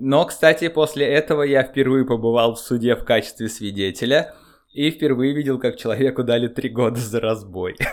Но, кстати, после этого я впервые побывал в суде в качестве свидетеля и впервые видел, как человеку дали три года за разбой.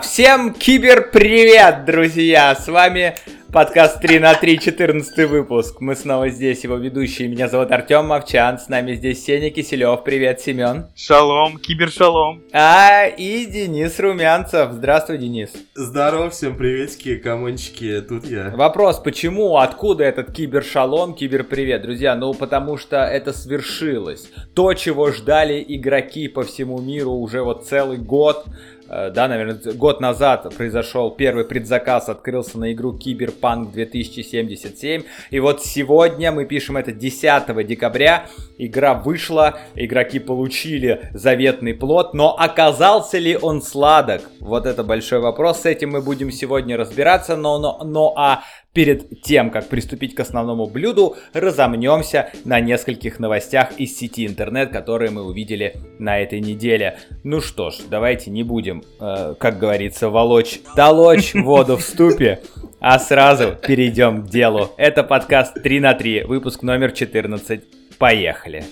всем кибер-привет, друзья! С вами подкаст 3 на 3, 14 выпуск. Мы снова здесь, его ведущие. Меня зовут Артем Мовчан, с нами здесь Сеня Киселев. Привет, Семен. Шалом, кибер-шалом. А, и Денис Румянцев. Здравствуй, Денис. Здорово, всем приветики, камончики, тут я. Вопрос, почему, откуда этот кибер-шалом, кибер-привет? Друзья, ну потому что это свершилось. То, чего ждали игроки по всему миру уже вот целый год, да, наверное, год назад произошел первый предзаказ, открылся на игру Киберпанк 2077. И вот сегодня мы пишем это 10 декабря. Игра вышла, игроки получили заветный плод, но оказался ли он сладок? Вот это большой вопрос, с этим мы будем сегодня разбираться, но, но, но а Перед тем, как приступить к основному блюду, разомнемся на нескольких новостях из сети интернет, которые мы увидели на этой неделе. Ну что ж, давайте не будем, э, как говорится, волочь, толочь воду в ступе, а сразу перейдем к делу. Это подкаст 3 на 3, выпуск номер 14. Поехали!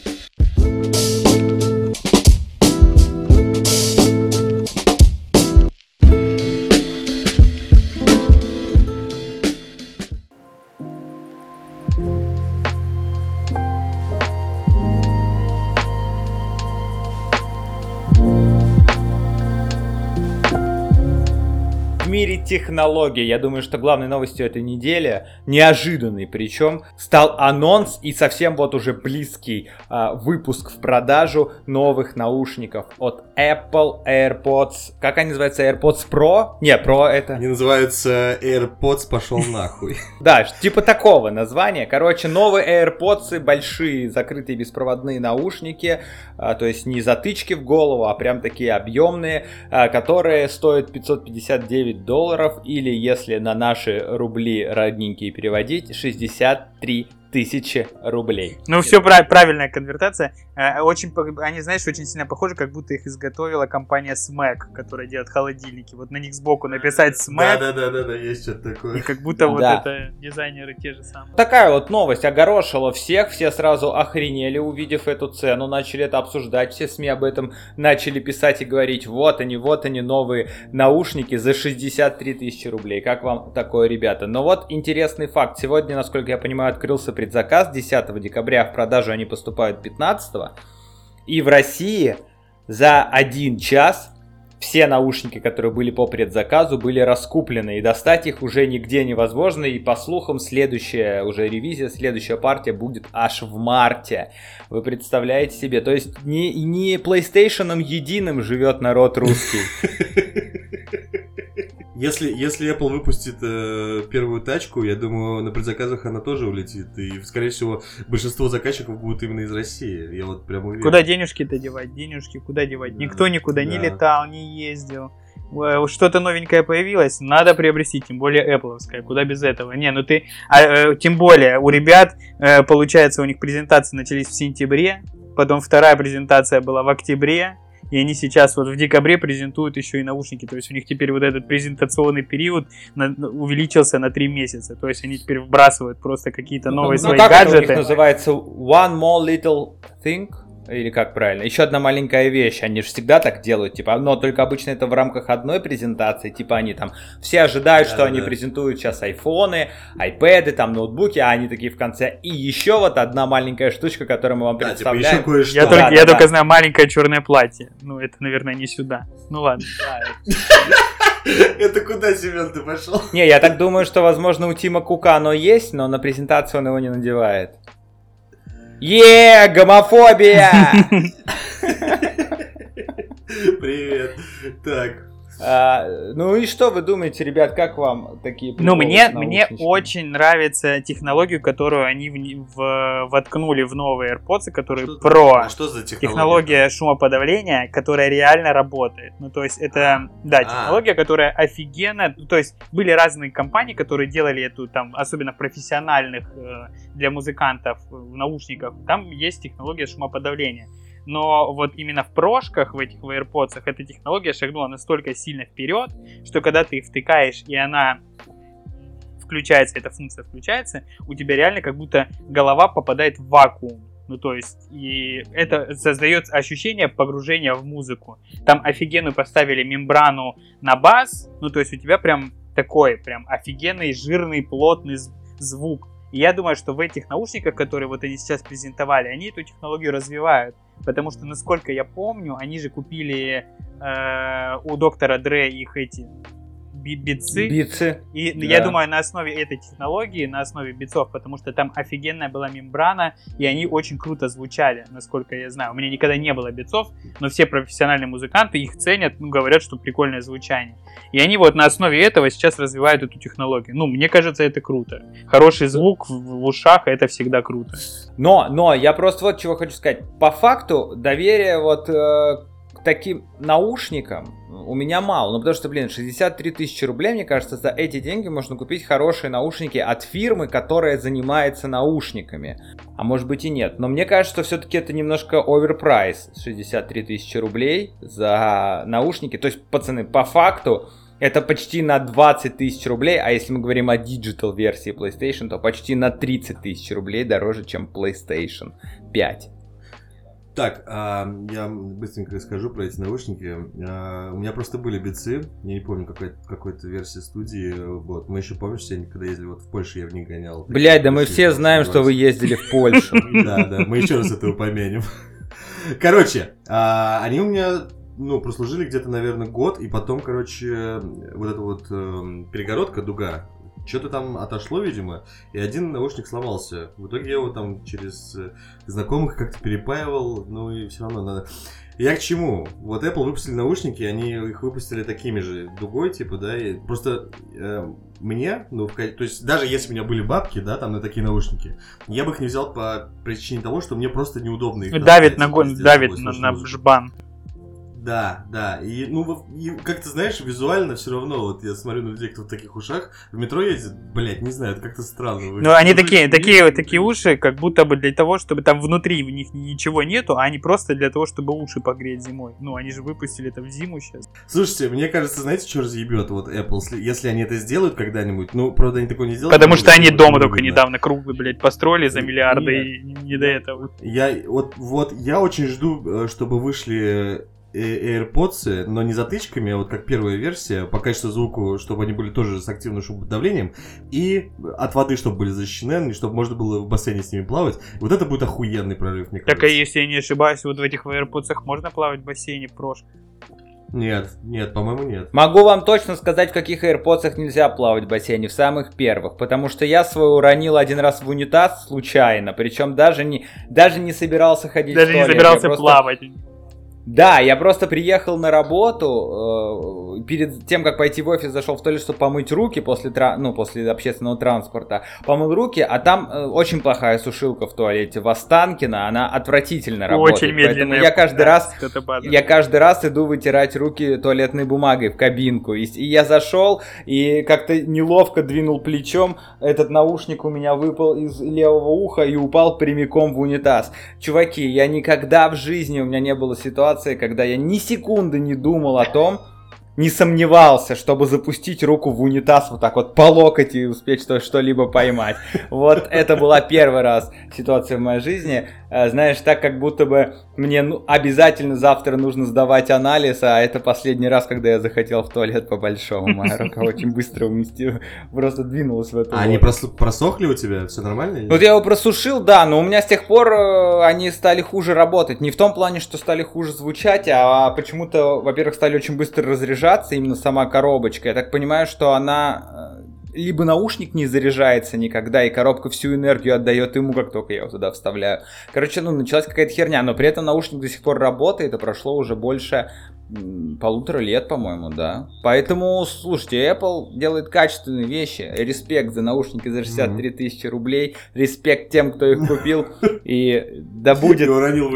Мире технологий, я думаю, что главной новостью этой недели, неожиданный причем, стал анонс и совсем вот уже близкий а, выпуск в продажу новых наушников от Apple AirPods. Как они называются? AirPods Pro? Не, Pro это... Они называются AirPods пошел нахуй. Да, типа такого названия. Короче, новые AirPods, большие закрытые беспроводные наушники, а, то есть не затычки в голову, а прям такие объемные, а, которые стоят 559 долларов или, если на наши рубли родненькие переводить, 63 тысячи рублей. Ну, все прав- правильная конвертация. Э, очень, они, знаешь, очень сильно похожи, как будто их изготовила компания SMAC, которая делает холодильники. Вот на них сбоку написать SMAC. Да-да-да, есть что-то такое. И как будто вот это дизайнеры те же самые. Такая вот новость огорошила всех, все сразу охренели, увидев эту цену, начали это обсуждать, все СМИ об этом начали писать и говорить, вот они, вот они, новые наушники за 63 тысячи рублей. Как вам такое, ребята? Но вот интересный факт. Сегодня, насколько я понимаю, открылся предзаказ 10 декабря, в продажу они поступают 15. И в России за один час все наушники, которые были по предзаказу, были раскуплены, и достать их уже нигде невозможно, и по слухам следующая уже ревизия, следующая партия будет аж в марте. Вы представляете себе? То есть не, не PlayStation единым живет народ русский. Если, если Apple выпустит э, первую тачку, я думаю, на предзаказах она тоже улетит. И, скорее всего, большинство заказчиков будут именно из России. Я вот прям уверен. Куда денежки-то девать? Денежки куда девать? Да, Никто никуда да. не летал, не ездил. Что-то новенькое появилось, надо приобрести, тем более Apple, куда без этого. Не, ну ты, а, э, тем более у ребят, э, получается, у них презентации начались в сентябре, потом вторая презентация была в октябре, и они сейчас вот в декабре презентуют еще и наушники. То есть у них теперь вот этот презентационный период на, увеличился на 3 месяца. То есть они теперь вбрасывают просто какие-то ну, новые ну, свои как гаджеты. Это у них называется One More Little Thing? Или как правильно? Еще одна маленькая вещь. Они же всегда так делают, типа, но только обычно это в рамках одной презентации. Типа они там все ожидают, да, что да. они презентуют сейчас айфоны, айпэды, там ноутбуки, а они такие в конце. И еще вот одна маленькая штучка, которую мы вам да, представляем. Типа еще кое-что. Я, да, только, да, я да. только знаю маленькое черное платье. Ну, это, наверное, не сюда. Ну ладно. Это куда, Семен, ты пошел? Не, я так думаю, что, возможно, у Тима Кука оно есть, но на презентацию он его не надевает. Е, гомофобия! Привет. Так, А, ну и что вы думаете, ребят, как вам такие Ну, мне, мне очень нравится технологию, которую они в, в- воткнули в новые AirPods, которые Что- Pro. А что за технология? Технология шумоподавления, которая реально работает. Ну, то есть, это, да, А. технология, которая офигенно... Ну, то есть, были разные компании, которые делали эту, там, особенно профессиональных э, для музыкантов э, наушников. Там есть технология шумоподавления. Но вот именно в прошках, в этих AirPods, эта технология шагнула настолько сильно вперед, что когда ты втыкаешь, и она включается, эта функция включается, у тебя реально как будто голова попадает в вакуум. Ну, то есть, и это создает ощущение погружения в музыку. Там офигенную поставили мембрану на бас, ну, то есть у тебя прям такой, прям офигенный, жирный, плотный звук. И я думаю, что в этих наушниках, которые вот они сейчас презентовали, они эту технологию развивают. Потому что, насколько я помню, они же купили э, у доктора Дре их эти би- битсы. Бицы. И Да. я думаю, на основе этой технологии, на основе битцов, потому что там офигенная была мембрана, и они очень круто звучали, насколько я знаю. У меня никогда не было битцов, но все профессиональные музыканты их ценят, ну, говорят, что прикольное звучание. И они вот на основе этого сейчас развивают эту технологию. Ну, мне кажется, это круто. Хороший звук в, в ушах, это всегда круто. Но, но, я просто вот чего хочу сказать. По факту, доверия вот э, таким наушникам у меня мало. Ну, потому что, блин, 63 тысячи рублей, мне кажется, за эти деньги можно купить хорошие наушники от фирмы, которая занимается наушниками. А может быть и нет. Но мне кажется, что все-таки это немножко оверпрайс. 63 тысячи рублей за наушники. То есть, пацаны, по факту, это почти на 20 тысяч рублей, а если мы говорим о digital версии PlayStation, то почти на 30 тысяч рублей дороже, чем PlayStation 5. Так, а, я быстренько скажу про эти наушники. А, у меня просто были Beats ы, я не помню какой, какой-то версии студии. Вот, мы еще помнишь, я когда ездили вот в Польшу, я в них гонял. Блять, да мы все знаем, что вы ездили в Польшу. Да, да, мы еще раз это упомянем. Короче, а, они у меня, ну, прослужили где-то, наверное, год, и потом, короче, вот эта вот эм, перегородка, дуга, что-то там отошло, видимо, и один наушник сломался. В итоге я его там через э, знакомых как-то перепаивал, ну и все равно надо... Я к чему? Вот Apple выпустили наушники, они их выпустили такими же дугой, типа, да, и просто э, мне, ну, в то есть даже если у меня были бабки, да, там на такие наушники, я бы их не взял по причине того, что мне просто неудобно их Давит на, давит сквозь на, на жбан. Да, да. И, ну, и как ты знаешь, визуально все равно, вот я смотрю на людей, кто в таких ушах, в метро ездит, блять, не знаю, это как-то странно. выглядит. Ну, они Ну, такие, такие, есть- такие уши, как будто бы для того, чтобы там внутри в них ничего нету, а они просто для того, чтобы уши погреть зимой. Ну, они же выпустили это в зиму сейчас. Слушайте, мне кажется, знаете, что разъебет вот Apple, если, они это сделают когда-нибудь, ну, правда, они такое не сделают. Потому что они дома только выгодно. недавно круглый, блядь, построили за миллиарды Нет. и не до этого. Я вот, вот я очень жду, э, чтобы вышли э, AirPods, но не затычками, а вот как первая версия, по качеству звуку, чтобы они были тоже с активным шумодавлением, и от воды, чтобы были защищены, и чтобы можно было в бассейне с ними плавать. Вот это будет охуенный прорыв, мне Так, а кажется. если я не ошибаюсь, вот в этих AirPods можно плавать в бассейне прош. Нет, нет, по-моему, нет. Могу вам точно сказать, в каких AirPods нельзя плавать в бассейне, в самых первых, потому что я свой уронил один раз в унитаз случайно, причем даже не, даже не собирался ходить Даже в не туалет, я собирался просто- плавать. Да, я просто приехал на работу, э, перед тем, как пойти в офис, зашел в туалет, чтобы помыть руки после, ну, после общественного транспорта. Помыл руки, а там э, очень плохая сушилка в туалете. В Останкино она отвратительно работает. Очень Поэтому медленно. я каждый раз я Я... каждый раз иду вытирать руки туалетной бумагой в кабинку. И, и я зашел и как-то неловко двинул плечом. Этот наушник у меня выпал из левого уха и упал прямиком в унитаз. Чуваки, я никогда в жизни у меня не было ситуации, когда я ни секунды не думал о том, не сомневался, чтобы запустить руку в унитаз вот так вот по локоть и успеть что- что-либо поймать. Вот это была первый раз ситуация в моей жизни. Э, Знаешь, так как будто бы мне ну, обязательно завтра нужно сдавать анализ, а это последний раз, когда я захотел в туалет по-большому. Моя рука очень быстро уместила, просто двинулась в эту А они просохли у тебя? Все нормально? Вот я его просушил, да, но у меня с тех пор э, они стали хуже работать. Не в том плане, что стали хуже звучать, а почему-то, во-первых, стали очень быстро разряжаться, именно сама коробочка. Я так понимаю, что она э, либо наушник не заряжается никогда, и коробка всю энергию отдает ему, как только я его туда вставляю. Короче, ну, началась какая-то херня, но при этом наушник до сих пор работает, и прошло уже больше полутора лет, по-моему, да. Поэтому, слушайте, Apple делает качественные вещи. Респект за наушники за 63 тысячи рублей. Респект тем, кто их купил. И да будет,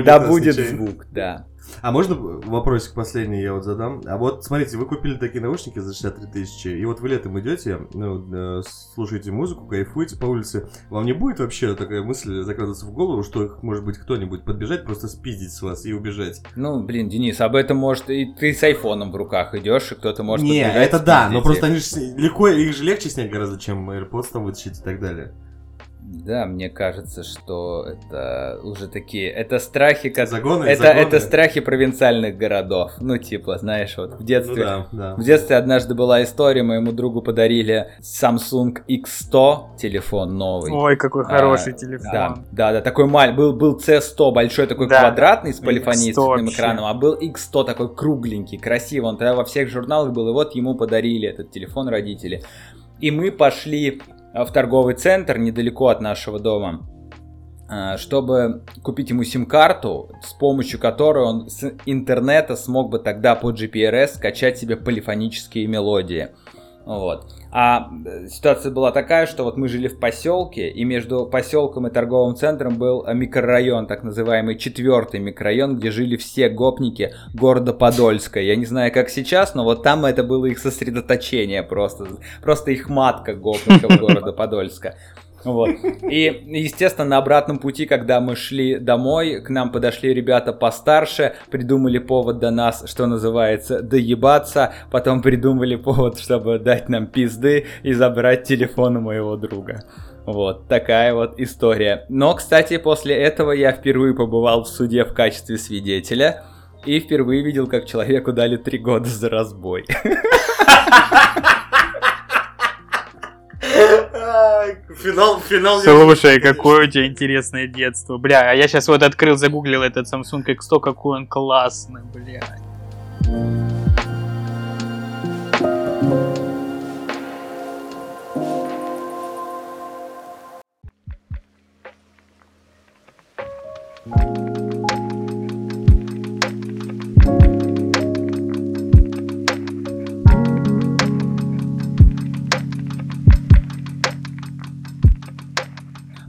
да будет звук, да. А можно вопросик последний я вот задам? А вот смотрите, вы купили такие наушники за 63 тысячи, и вот вы летом идете, ну, э, слушаете музыку, кайфуете по улице. Вам не будет вообще такая мысль закрадываться в голову, что может быть кто-нибудь подбежать, просто спиздить с вас и убежать? Ну, блин, Денис, об этом может и ты с айфоном в руках идешь, и кто-то может не, это да, но просто они же легко, их же легче снять гораздо, чем AirPods там вытащить и так далее. Да, мне кажется, что это уже такие... Это страхи, как... Загоны, Это, загоны. это страхи провинциальных городов. Ну, типа, знаешь, вот в Ну детстве... да, да. В детстве однажды была история, моему другу подарили Samsung X100 телефон новый. Ой, какой А, хороший телефон. Да, да, да, такой маль, был, был C100 большой такой Да. квадратный с X100 полифонией с цветным вообще. экраном, а был X100 такой кругленький, красивый, он тогда во всех журналах был, и вот ему подарили этот телефон родители. И мы пошли а, в торговый центр недалеко от нашего дома, а, чтобы купить ему сим-карту, с помощью которой он с интернета смог бы тогда по GPRS скачать себе полифонические мелодии. Вот. А э, ситуация была такая, что вот мы жили в поселке, и между поселком и торговым центром был э, микрорайон, так называемый четвертый микрорайон, где жили все гопники города Подольска. Я не знаю, как сейчас, но вот там это было их сосредоточение просто. Просто их матка гопников города Подольска. Вот. И, естественно, на обратном пути, когда мы шли домой, к нам подошли ребята постарше, придумали повод до нас, что называется, доебаться, потом придумали повод, чтобы дать нам пизды и забрать телефон у моего друга. Вот, такая вот история. Но, кстати, после этого я впервые побывал в суде в качестве свидетеля и впервые видел, как человеку дали три года за разбой. Финал, финал. Слушай, какое у тебя интересное детство. Бля, а я сейчас вот открыл, загуглил этот Samsung X100, какой он классный, бля.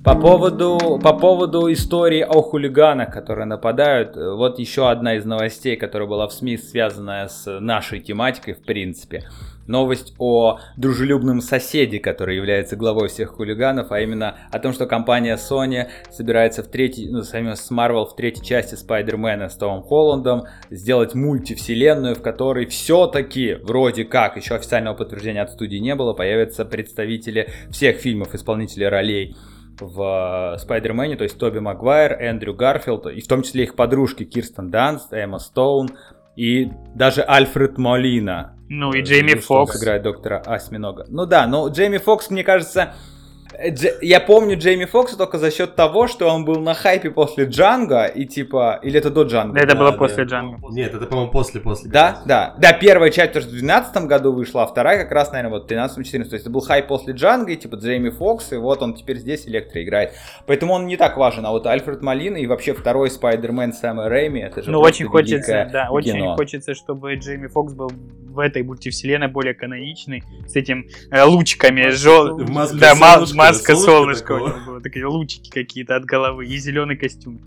По поводу, по поводу истории о хулиганах, которые нападают, э, вот еще одна из новостей, которая была в СМИ, связанная с нашей тематикой, в принципе. Новость о дружелюбном соседе, который является главой всех хулиганов, а именно о том, что компания Sony собирается в третьей, ну, с Marvel в третьей части Спайдермена с Томом Холландом сделать мультивселенную, в которой все-таки, вроде как, еще официального подтверждения от студии не было, появятся представители всех фильмов, исполнители ролей в Spider-Man е, то есть Тоби Магуайр, Эндрю Гарфилд, и в том числе их подружки Кирстен Данст, Эмма Стоун и даже Альфред Молина. Ну и Джейми Фокс. сыграет доктора Осьминога. Ну да, но Джейми Фокс, мне кажется... э, Дж- Я помню Джейми Фокса только за счет того, что он был на хайпе после Джанго, и типа... Или это до Джанго? Это Да, было да. после Джанго. Нет, это, по-моему, после-после. Да, да. Да, первая часть тоже в 2012 году вышла, а вторая как раз, наверное, вот в 13-14. То есть это был хайп после Джанго, и типа Джейми Фокс, и вот он теперь здесь Электро играет. Поэтому он не так важен. А вот Альфред Малина и вообще второй Спайдермен Сэма Рэйми, это же Ну, очень хочется, да, очень хочется, чтобы Джейми Фокс был в этой мультивселенной более каноничный, с этим э, лучиками, жел... Да, ма- солнышко, маска солнышко солнышко у такого. него было, такие лучики какие-то от головы и зеленый костюм.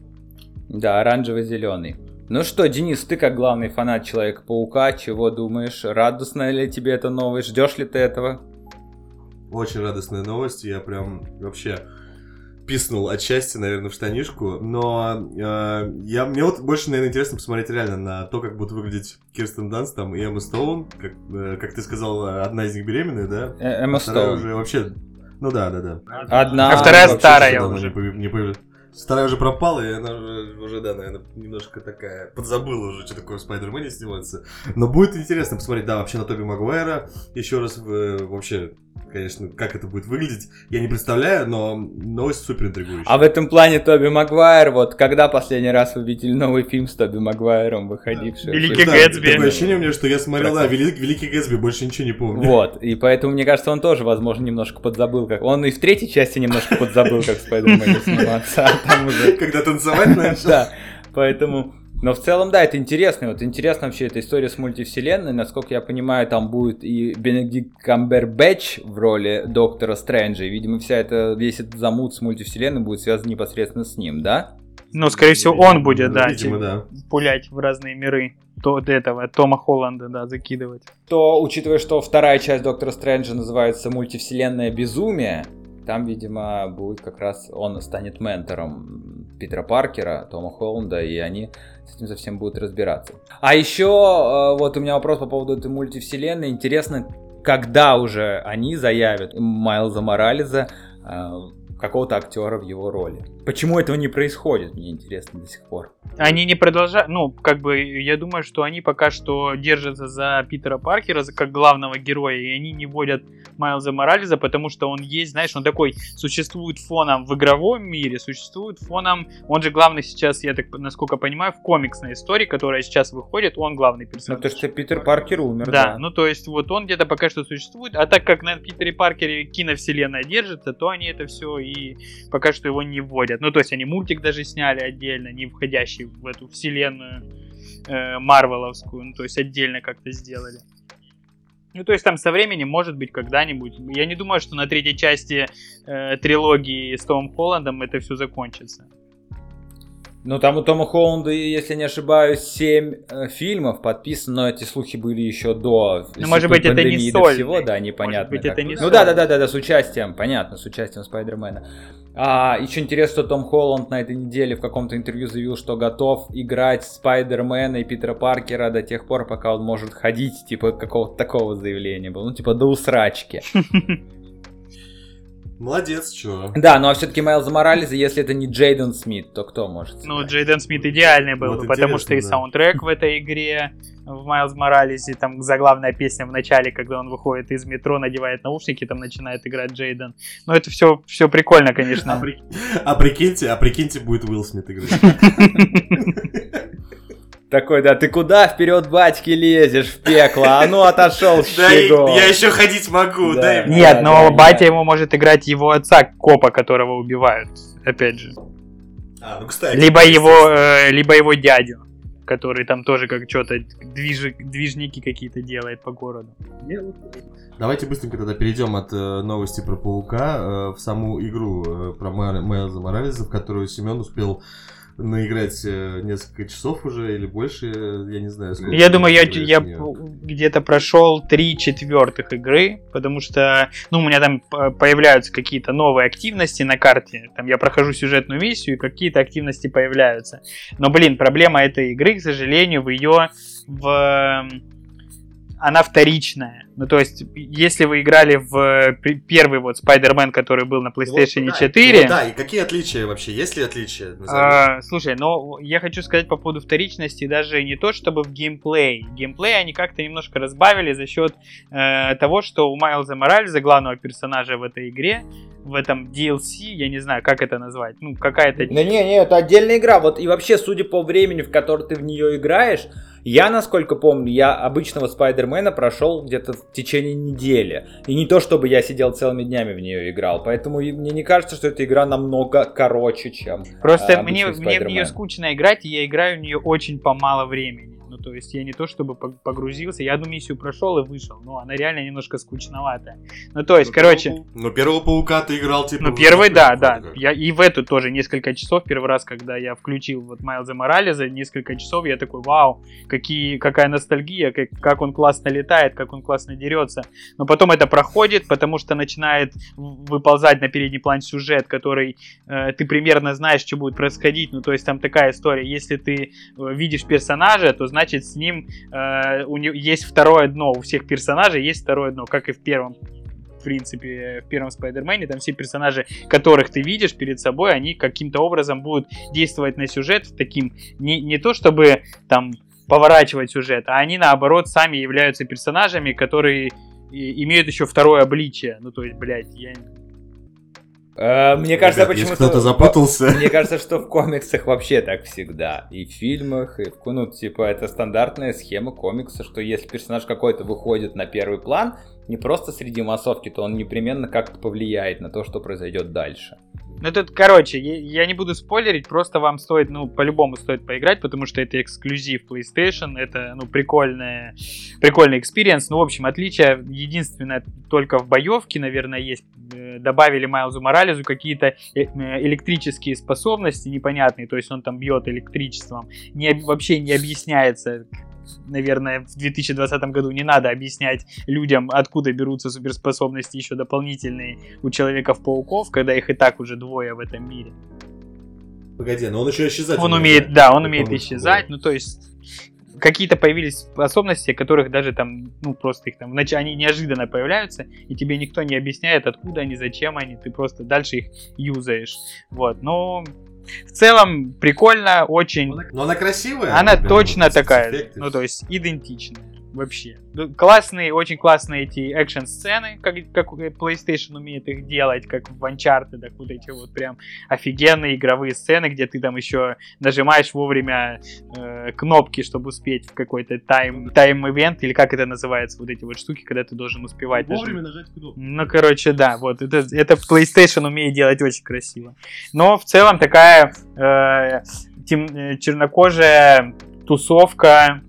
Да, оранжево-зеленый. Ну что, Денис, ты как главный фанат Человека-паука, чего думаешь? Радостная ли тебе эта новость? Ждешь ли ты этого? Очень радостная новость. Я прям вообще писнул от счастья, наверное, в штанишку. Но э, я, мне вот больше, наверное, интересно посмотреть реально на то, как будут выглядеть Кирстен Данст там и Эмма Стоун. Как, э, как ты сказал, одна из них беременная, да? Э, Эмма А Стоун. уже вообще... Ну да, да, да. Одна... А вторая старая уже. Не, появ- не появилась. Вторая уже пропала, и она уже, уже, да, наверное, немножко такая... Подзабыла уже, что такое в Спайдермене сниматься. Но будет интересно посмотреть, да, вообще на Тоби Магуайра. Еще раз, вообще, конечно, как это будет выглядеть, я не представляю, но новость супер интригующая. А в этом плане Тоби Магуайр, вот когда последний раз вы видели новый фильм с Тоби Магуайром, выходивший? Великий Да, Гэтсби. Такое ощущение у меня, что я смотрел, да, Велик- Великий Гэтсби, больше ничего не помню. Вот, и поэтому, мне кажется, он тоже, возможно, немножко подзабыл, как... Он и в третьей части немножко подзабыл, как в Спайдермене сниматься, а там уже... Когда танцевать начал. Да, поэтому Но в целом, да, это интересно. Вот интересно вообще эта история с мультивселенной. Насколько я понимаю, там будет и Бенедикт Камбербэтч в роли Доктора Стрэнджа. И, видимо, вся эта, весь этот замут с мультивселенной будет связан непосредственно с ним, да? Ну, скорее всего, он будет, да, Видимо, да. пулять в разные миры. То от этого, Тома Холланда, да, закидывать. То, учитывая, что вторая часть Доктора Стрэнджа называется «Мультивселенная безумие», там, видимо, будет как раз он станет ментором Питера Паркера, Тома Холланда, и они с этим совсем будут разбираться. А еще э, вот у меня вопрос по поводу этой мультивселенной. Интересно, когда уже они заявят Майлза Морализа э, какого-то актера в его роли. Почему этого не происходит, мне интересно до сих пор. Они не продолжают, ну, как бы, я думаю, что они пока что держатся за Питера Паркера как главного героя, и они не вводят Майлза Морализа, потому что он есть, знаешь, он такой, существует фоном в игровом мире, существует фоном, он же главный сейчас, я так, насколько понимаю, в комиксной истории, которая сейчас выходит, он главный Ну, персонаж. потому что Питер Паркер умер, Да, да. ну то есть вот он где-то пока что существует, а так как на Питере Паркере киновселенная держится, то они это все и пока что его не вводят. Ну то есть они мультик даже сняли отдельно, не входящий в эту вселенную э, Марвеловскую, ну то есть отдельно как-то сделали. Ну, то есть там со временем, может быть, когда-нибудь. Я не думаю, что на третьей части э, трилогии с Томом Холландом это все закончится. Ну, там у Тома Холланда, если не ошибаюсь, 7 э, фильмов подписано, но эти слухи были еще до Ну, может быть, это не до всего, да, непонятно. быть, это не Ну да, да, да, да, да, с участием, понятно, с участием Спайдермена. А, еще интересно, что Том Холланд на этой неделе в каком-то интервью заявил, что готов играть Спайдермена и Питера Паркера до тех пор, пока он может ходить, типа какого-то такого заявления было, ну типа до усрачки. Молодец, чё. Да, ну а все-таки Майлза Морализа, если это не Джейден Смит, то кто может? Ну, сыграть? Джейден Смит идеальный был Вот бы, потому что и да. саундтрек в этой игре в Майлз Моралесе, там заглавная песня в начале, когда он выходит из метро, надевает наушники, там начинает играть Джейден. Ну, это все, все прикольно, А, конечно. при- а прикиньте, а прикиньте, будет Уилл Смит играть. Такой, да, ты куда вперед, батьки, лезешь в пекло? А ну отошел, Да, я еще ходить могу, Да. дай мне. Нет, но да, батя да. ему может играть его отца, копа, которого убивают, опять же. А, ну, кстати. Либо его, э, либо его дядю, который там тоже как что-то движники какие-то делает по городу. Давайте быстренько тогда перейдем от э, новости про Паука э, в саму игру э, про Ма- Майлза Морализа, в которую Семен успел наиграть э, несколько часов уже или больше, э, я не знаю. сколько Я думаю, я, я где-то прошел три четвертых игры, потому что, ну, у меня там п- появляются какие-то новые активности на карте. Там я прохожу сюжетную миссию, и какие-то активности появляются. Но, блин, проблема этой игры, к сожалению, в ее в она вторичная. Ну, то есть, если вы играли в э, первый вот Spider-Man, который был на PlayStation Вот, да, 4, ну да, и какие отличия вообще? Есть ли отличия? А, слушай, но я хочу сказать по поводу вторичности даже не то, чтобы в геймплей. Геймплей они как-то немножко разбавили за счет э, того, что у Майлза Моральза, главного персонажа в этой игре, в этом DLC, я не знаю, как это назвать, ну, какая-то... Да не, не, это отдельная игра. Вот и вообще, судя по времени, в которое ты в нее играешь, я, насколько помню, я обычного Спайдермена прошел где-то в течение недели. И не то, чтобы я сидел целыми днями в нее играл. Поэтому мне не кажется, что эта игра намного короче, чем... Просто а, мне, мне в нее скучно играть, и я играю в нее очень по мало времени. Ну, то есть я не то чтобы пог- погрузился, я одну миссию прошел и вышел, но она реально немножко скучноватая. Ну, то есть, короче... Ну, первого паука ты играл, типа. Ну, первый, да, да. как. Я и в эту тоже несколько часов, первый раз, когда я включил вот Майлза Морализа, несколько часов, я такой, вау, какие, какая ностальгия, как, как он классно летает, как он классно дерется. Но потом это проходит, потому что начинает выползать на передний план сюжет, который э, ты примерно знаешь, что будет происходить. Ну, то есть там такая история, если ты э, видишь персонажа, то значит с ним э, у него есть второе дно, у всех персонажей есть второе дно, как и в первом в принципе, в первом Спайдермене, там все персонажи, которых ты видишь перед собой, они каким-то образом будут действовать на сюжет таким, не, не то чтобы там поворачивать сюжет, а они наоборот сами являются персонажами, которые имеют еще второе обличие. Ну, то есть, блядь, я... Э, мне кажется, Ребят, почему-то... кто-то запутался. Мне кажется, что в комиксах вообще так всегда. И в фильмах, и в... Ну, типа, это стандартная схема комикса, что если персонаж какой-то выходит на первый план, не просто среди массовки, то он непременно как-то повлияет на то, что произойдет дальше. Ну тут, короче, я, не буду спойлерить, просто вам стоит, ну, по-любому стоит поиграть, потому что это эксклюзив PlayStation, это, ну, прикольная, прикольный experience. Ну, в общем, отличие единственное только в боевке, наверное, есть. Э, добавили Майлзу Моралесу какие-то э, электрические способности непонятные, то есть он там бьет электричеством. Не, вообще не объясняется, наверное, в 2020 году не надо объяснять людям, откуда берутся суперспособности еще дополнительные у Человеков-пауков, когда их и так уже двое в этом мире. Погоди, но он еще исчезать Он умеет, да, он умеет исчезать, ну то есть какие-то появились способности, которых даже там, ну просто их там, вначале они неожиданно появляются, и тебе никто не объясняет, откуда они, зачем они, ты просто дальше их юзаешь. Вот, но в целом прикольно, очень. Но она красивая. Она точно такая, ну то есть идентичная вообще. Классные, очень классные эти экшн-сцены, как, как PlayStation умеет их делать, как в Uncharted, так вот эти вот прям офигенные игровые сцены, где ты там еще нажимаешь вовремя э, кнопки, чтобы успеть в какой-то тайм, тайм-ивент, или как это называется, вот эти вот штуки, когда ты должен успевать. Вовремя даже... нажать кнопку. Ну, короче, да, вот, это, это PlayStation умеет делать очень красиво. Но в целом такая э, тем, э, чернокожая тусовка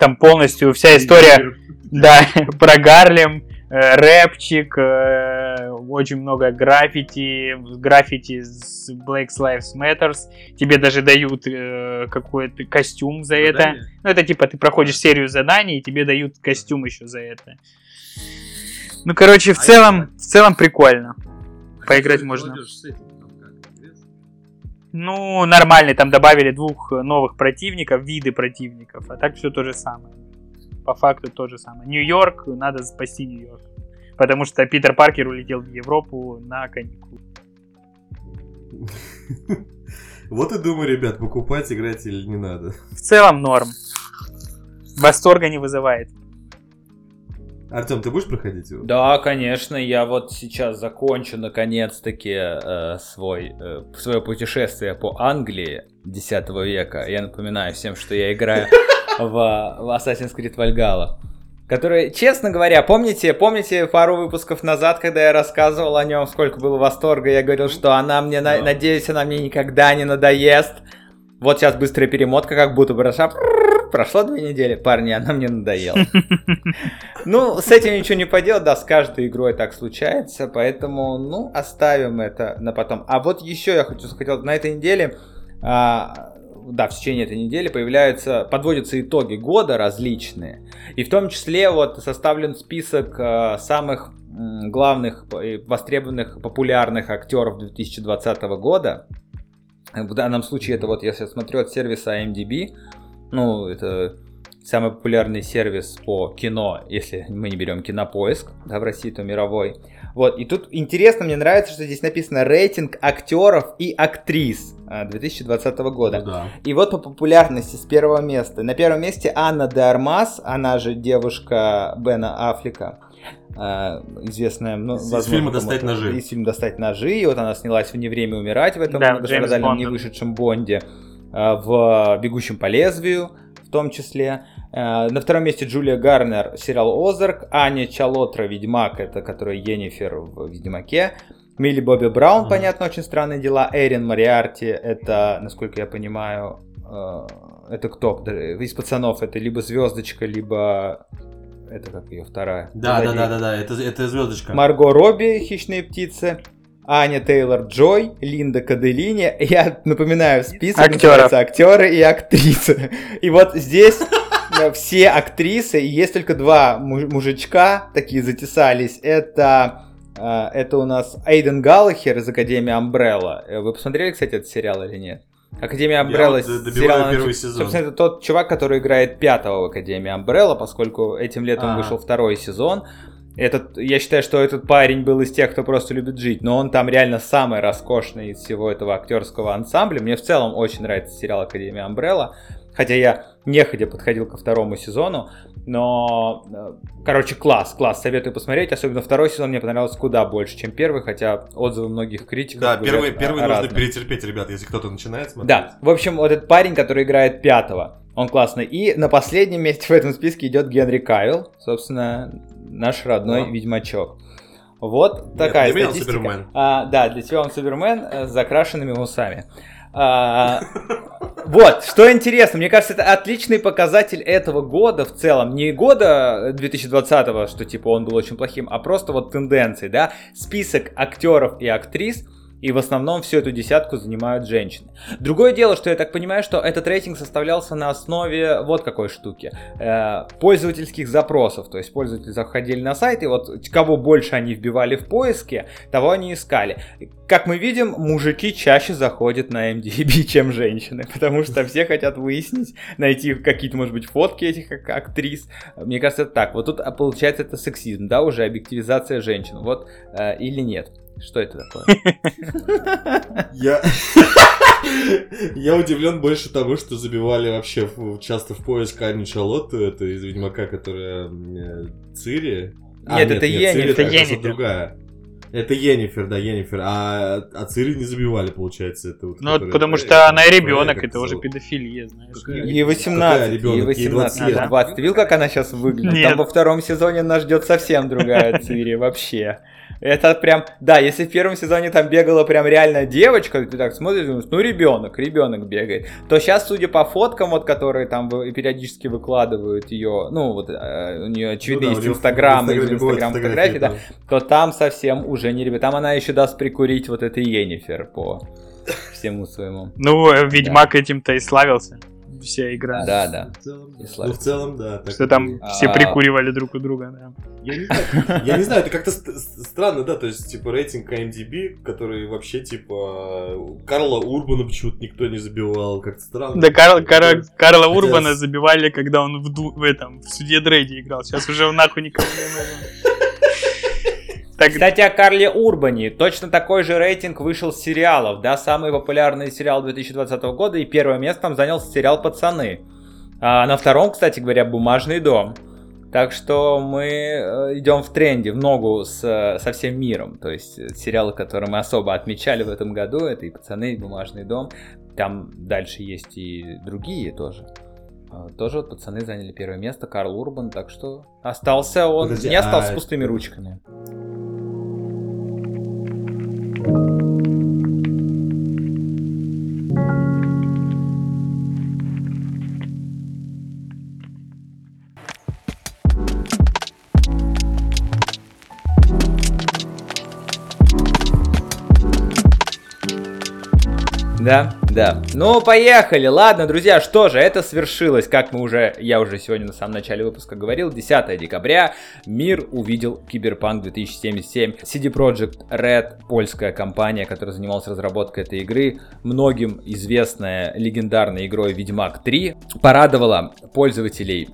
там полностью вся история, да, про Гарлем, э, рэпчик, э, очень много граффити, граффити с Black Lives Matters. Тебе даже дают э, какой-то костюм за это. Ну, это типа ты проходишь серию заданий, и тебе дают костюм еще за это. Ну, короче, в а целом, в целом прикольно. А Поиграть можно. Ну, нормальный, там добавили двух новых противников, виды противников, а так все то же самое. По факту то же самое. Нью-Йорк, надо спасти Нью-Йорк. Потому что Питер Паркер улетел в Европу на каникулы. Вот и думаю, ребят, покупать, играть или не надо. В целом норм. Восторга не вызывает. Артем, ты будешь проходить его? Да, конечно. Я вот сейчас закончу наконец-таки э, свой, э, свое путешествие по Англии 10 века. Я напоминаю всем, что я играю в, в Assassin's Creed Valhalla. Который, честно говоря, помните, помните пару выпусков назад, когда я рассказывал о нем, сколько было восторга, я говорил, что она мне, на, надеюсь, она мне никогда не надоест. Вот сейчас быстрая перемотка, как будто бы прошла прошло две недели, парни, она мне надоела. Ну, с этим ничего не поделать, да, с каждой игрой так случается, поэтому, ну, оставим это на потом. А вот еще я хочу хотел, на этой неделе, а, да, в течение этой недели появляются, подводятся итоги года различные, и в том числе вот составлен список а, самых главных, востребованных, популярных актеров 2020 года. В данном случае это вот, я сейчас смотрю от сервиса IMDb, ну, это самый популярный сервис по кино, если мы не берем кинопоиск, да, в России, то мировой. Вот, и тут интересно, мне нравится, что здесь написано рейтинг актеров и актрис 2020 а, года. Ну, да. И вот по популярности с первого места. На первом месте Анна де Армас, она же девушка Бена Аффлека а, известная, ну, из возможно, фильма «Достать ножи». Из фильма «Достать ножи», и вот она снялась в «Не время умирать» в этом да, многострадальном не вышедшем Бонде. Э, в «Бегущем по лезвию», в том числе. Э, на втором месте Джулия Гарнер, сериал «Озарк», Аня Чалотра, «Ведьмак», это которая Енифер в «Ведьмаке», Милли Бобби Браун, mm-hmm. понятно, очень странные дела, Эрин Мариарти, это, насколько я понимаю, э, это кто? Из пацанов это либо звездочка, либо это как ее вторая. Да, да, да, да, да, это, это звездочка. Марго Робби, хищные птицы. Аня Тейлор Джой, Линда Каделини. Я напоминаю, список Актеров. актеры и актрисы. И вот здесь э, все актрисы, и есть только два мужичка такие затесались. Это, э, это у нас Эйден Галлахер из Академии Амбрелла. Э, вы посмотрели, кстати, этот сериал или нет? Академия Амбрелла сериал, первый сезон. Собственно, это тот чувак, который играет пятого в Академии Амбрелла, поскольку этим летом А-а-а. вышел второй сезон. Этот, я считаю, что этот парень был из тех, кто просто любит жить, но он там реально самый роскошный из всего этого актерского ансамбля. Мне в целом очень нравится сериал Академия Амбрелла, хотя я неходя подходил ко второму сезону, но, э, короче, класс, класс, советую посмотреть, особенно второй сезон мне понравился куда больше, чем первый, хотя отзывы многих критиков Да, первый, первый нужно перетерпеть, ребят, если кто-то начинает смотреть. Да, в общем, вот этот парень, который играет пятого, он классный. И на последнем месте в этом списке идет Генри Кавилл, собственно, наш родной да. ведьмачок. Вот такая для меня он статистика. Супермен. А, да, для тебя он Супермен э, с закрашенными усами. А, вот, что интересно, мне кажется, это отличный показатель этого года в целом. Не года 2020, что типа он был очень плохим, а просто вот тенденции, да. Список актеров и актрис – и в основном всю эту десятку занимают женщины. Другое дело, что я так понимаю, что этот рейтинг составлялся на основе вот какой штуки. Э, пользовательских запросов. То есть пользователи заходили на сайт, и вот кого больше они вбивали в поиске, того они искали. Как мы видим, мужики чаще заходят на MDB, чем женщины, потому что все хотят выяснить, найти какие-то, может быть, фотки этих актрис. Мне кажется, это так. Вот тут а, получается это сексизм, да, уже объективизация женщин. Вот э, или нет. Что это такое? Я... Я удивлен больше тому, что забивали вообще часто в поиск Аню Шалотту, это из Ведьмака, которая э, Цири. А, Нет, это Цири Йеннифер. это что-то другая. Это Енифер, да, Енифер. А, а Цири не забивали, получается, это вот. Ну, которая- потому э, что она и ребенок, это уже педофилия, знаешь. Какая? Ей Какая 18, ребенок? ей Ей 18, 20 ей лет. 20. Ты видел, как она сейчас выглядит? Нет. Там во втором сезоне нас ждет совсем другая Цири вообще. Это прям, да, если в первом сезоне там бегала прям реально девочка, ты так смотришь, думаешь, ну ребенок, ребенок бегает, то сейчас, судя по фоткам, вот которые там периодически выкладывают ее, ну вот э, у нее очевидно Ну да, есть Инстаграм, из Инстаграм фотографии, да, то там совсем уже не ребят. Там она еще даст прикурить вот этой Енифер по всему своему. Ну, э, Ведьмак этим-то и славился. Вся игра. Да, да. В целом, да. Ну, в целом, да. так Что там есть. все А. прикуривали друг у друга, да. Я не знаю, я не знаю, это как-то ст- ст- странно, да, то есть, типа, рейтинг IMDb, который вообще, типа, Карла Урбана почему-то никто не забивал, как-то странно. Да, Карл, Карл- Карла Хотя Урбана с- забивали, когда он в, ду- в этом, в суде Дрейди играл. Сейчас уже нахуй никому не нужен. Так, Кстати, о Карле Урбане. Точно такой же рейтинг вышел с сериалов, да, самый популярный сериал 2020 года, и первое место там занял сериал «Пацаны». А на втором, кстати говоря, «Бумажный дом». Так что мы э, идем в тренде, в ногу с, э, со всем миром. То есть э, сериалы, которые мы особо отмечали в этом году, это и «Пацаны», и «Бумажный дом». Там дальше есть и другие тоже. А, Тоже вот пацаны заняли первое место, Карл Урбан, так что остался он, Подожди, не остался а с пустыми это- ручками. Да, да. Ну, поехали. Ладно, друзья, что же, это свершилось, как мы уже, я уже сегодня на самом начале выпуска говорил, 10 декабря мир увидел Киберпанк 2077. CD Projekt Red, польская компания, которая занималась разработкой этой игры, многим известная легендарной игрой Ведьмак 3, порадовала пользователей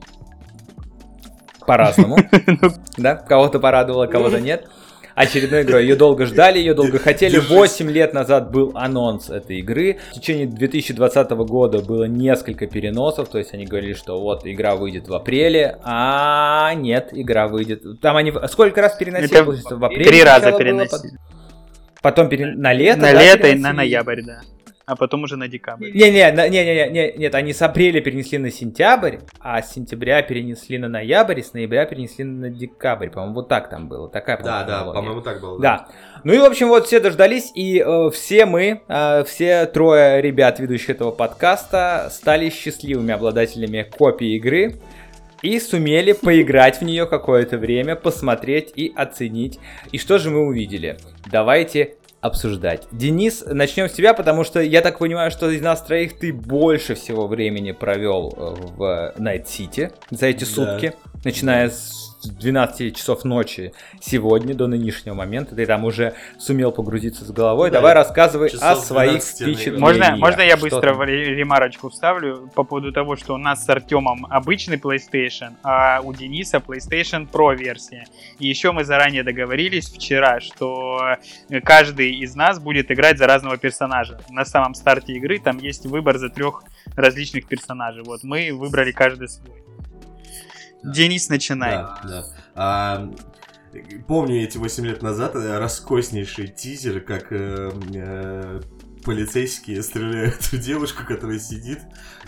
по-разному. Да, кого-то порадовало, кого-то нет. Очередной игрой. Ее долго ждали, ее долго хотели. Держись. 8 лет назад был анонс этой игры. В течение 2020 года было несколько переносов. То есть они говорили, что вот игра выйдет в апреле. А нет, игра выйдет. Там они сколько раз переносили? Это в апреле три раза переносили. Потом пере- на лето. На да, лето и переносили? на ноябрь, да. А потом уже на декабрь. Не-не, на- не-не-не, не, нет, они с апреля перенесли на сентябрь, а с сентября перенесли на ноябрь, и с ноября перенесли на декабрь. По-моему, вот так там было. Такая, Да, по-моему, да, хронология. по-моему, так было. Да. Ну и, в общем, вот все дождались, и э, все мы, э, все трое ребят, ведущих этого подкаста, стали счастливыми обладателями копии игры и сумели поиграть в нее какое-то время, посмотреть и оценить. И что же мы увидели? Давайте обсуждать. Денис, начнем с тебя, потому что я так понимаю, что из нас троих ты больше всего времени провел э, в Night City за эти Да. сутки, начиная с 12 часов ночи сегодня до нынешнего момента. Ты там уже сумел погрузиться с головой. Да, Давай рассказывай о своих 12 я наиграл. впечатлениях. Можно, можно я Что быстро ре- ремарочку вставлю по поводу того, что у нас с Артемом обычный PlayStation, а у Дениса PlayStation Pro версия. И еще мы заранее договорились вчера, что каждый из нас будет играть за разного персонажа. На самом старте игры там есть выбор за трех различных персонажей. Вот мы выбрали каждый свой. Да. Денис, начинай. Да, да. А, помню эти 8 лет назад э, роскоснейший тизер, как э, э, полицейские стреляют в девушку, которая сидит,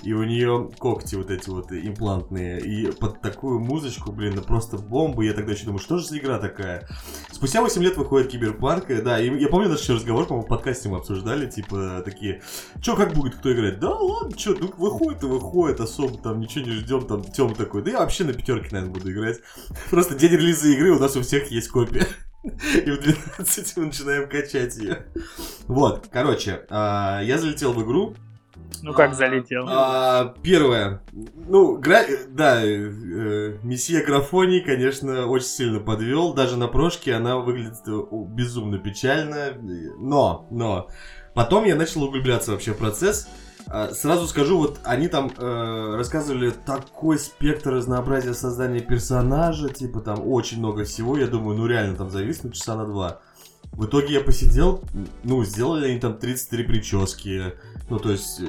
и у нее когти вот эти вот имплантные. И под такую музычку, блин, ну просто бомба. Я тогда еще думаю, что же за игра такая? Спустя 8 лет выходит Киберпанк, да, и я помню даже еще разговор, по-моему, в подкасте мы обсуждали, типа, такие, что как будет кто играть? Да ладно, что, ну выходит и выходит, особо там ничего не ждем, там Тем такой, да я вообще на пятерке, наверное, буду играть. Просто день релиза игры у нас у всех есть копия. И в 12 мы начинаем качать ее. Вот, короче, а, я залетел в игру. Ну как залетел? А, первое. Ну, да, э, месье Графоний, конечно, очень сильно подвел. Даже на прошке она выглядит э, безумно печально. Но, но. Потом я начал углубляться вообще в процесс. А, сразу скажу, вот они там э, рассказывали такой спектр разнообразия создания персонажа, типа там очень много всего, я думаю, ну реально там зависнуть часа на два. В итоге я посидел, ну, сделали они там 33 прически, ну, то есть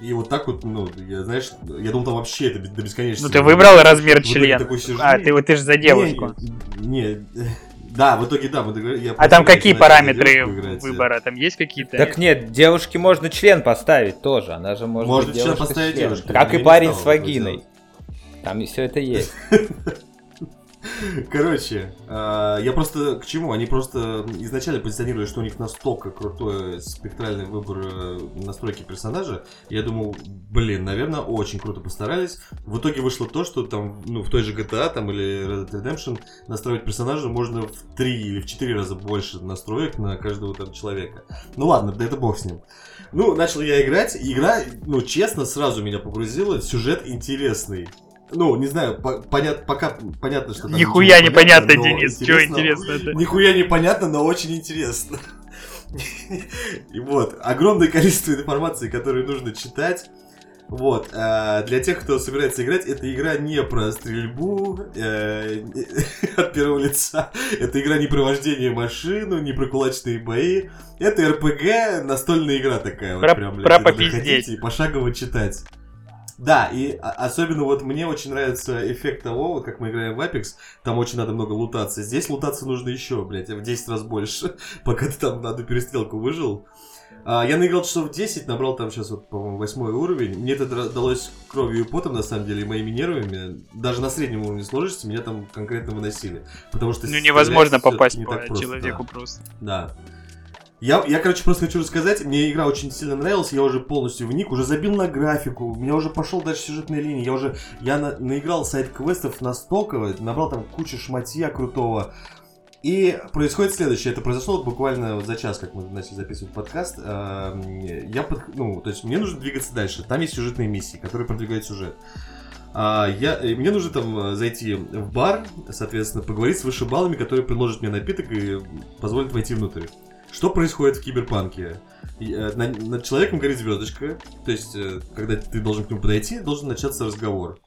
и вот так вот, ну, я, знаешь, я думал, там вообще это до бесконечности. Ну, ты выбрал размер члена. А, ты, ты же за девушку. Не, не, да, в итоге да, мы договорились. А там какие параметры выбора? Там есть какие-то? Так нет, девушке можно член поставить тоже. Она же может Можно член поставить девушке. Как и парень с вагиной. Там и все это есть. Короче, э, я просто к чему? Они просто изначально позиционировали, что у них настолько крутой спектральный выбор э, настройки персонажа. Я думал, блин, наверное, очень круто постарались. В итоге вышло то, что там, ну, в той же GTA там или Red Dead Redemption настроить персонажа можно в 3 или в 4 раза больше настроек на каждого там человека. Ну ладно, да это бог с ним. Ну, начал я играть, игра, ну, честно, сразу меня погрузила. Сюжет интересный. Ну, не знаю, по понят пока понятно, что... Нихуя непонятно, Денис, что интересно это? Нихуя непонятно, но очень интересно. И вот, огромное количество информации, которую нужно читать. Вот, э, для тех, кто собирается играть, эта игра не про стрельбу э, от первого лица. Это игра не про вождение машину, не про кулачные бои. Это РПГ, настольная игра такая. Про, вот, прям, блядь, про. И пошагово читать. Да, и особенно вот мне очень нравится эффект того, вот как мы играем в Apex, там очень надо много лутаться. Здесь лутаться нужно еще, блядь, в 10 раз больше, пока ты там на одну перестрелку выжил. А, я наиграл часов 10, набрал там сейчас вот, по-моему, восьмой уровень. Мне это далось кровью и потом, на самом деле, и моими нервами. Даже на среднем уровне сложности меня там конкретно выносили. Потому что... Ну невозможно попасть по просто, человеку да. просто. Да. Я, я, короче, просто хочу рассказать, мне игра очень сильно нравилась, я уже полностью вник, уже забил на графику, у меня уже пошел дальше сюжетная линия, я уже, я на, наиграл сайт-квестов настолько, набрал там кучу шматья крутого, и происходит следующее. Это произошло буквально за час, как мы начали записывать подкаст. Эм, я под... ну, то есть мне нужно двигаться дальше. Там есть сюжетные миссии, которые продвигают сюжет. А, я, мне нужно там зайти в бар, соответственно, поговорить с вышибалами, которые предложат мне напиток и позволят войти внутрь. Что происходит в киберпанке? Э, над человеком горит звездочка, то есть, э, когда ты должен к нему подойти, должен начаться разговор.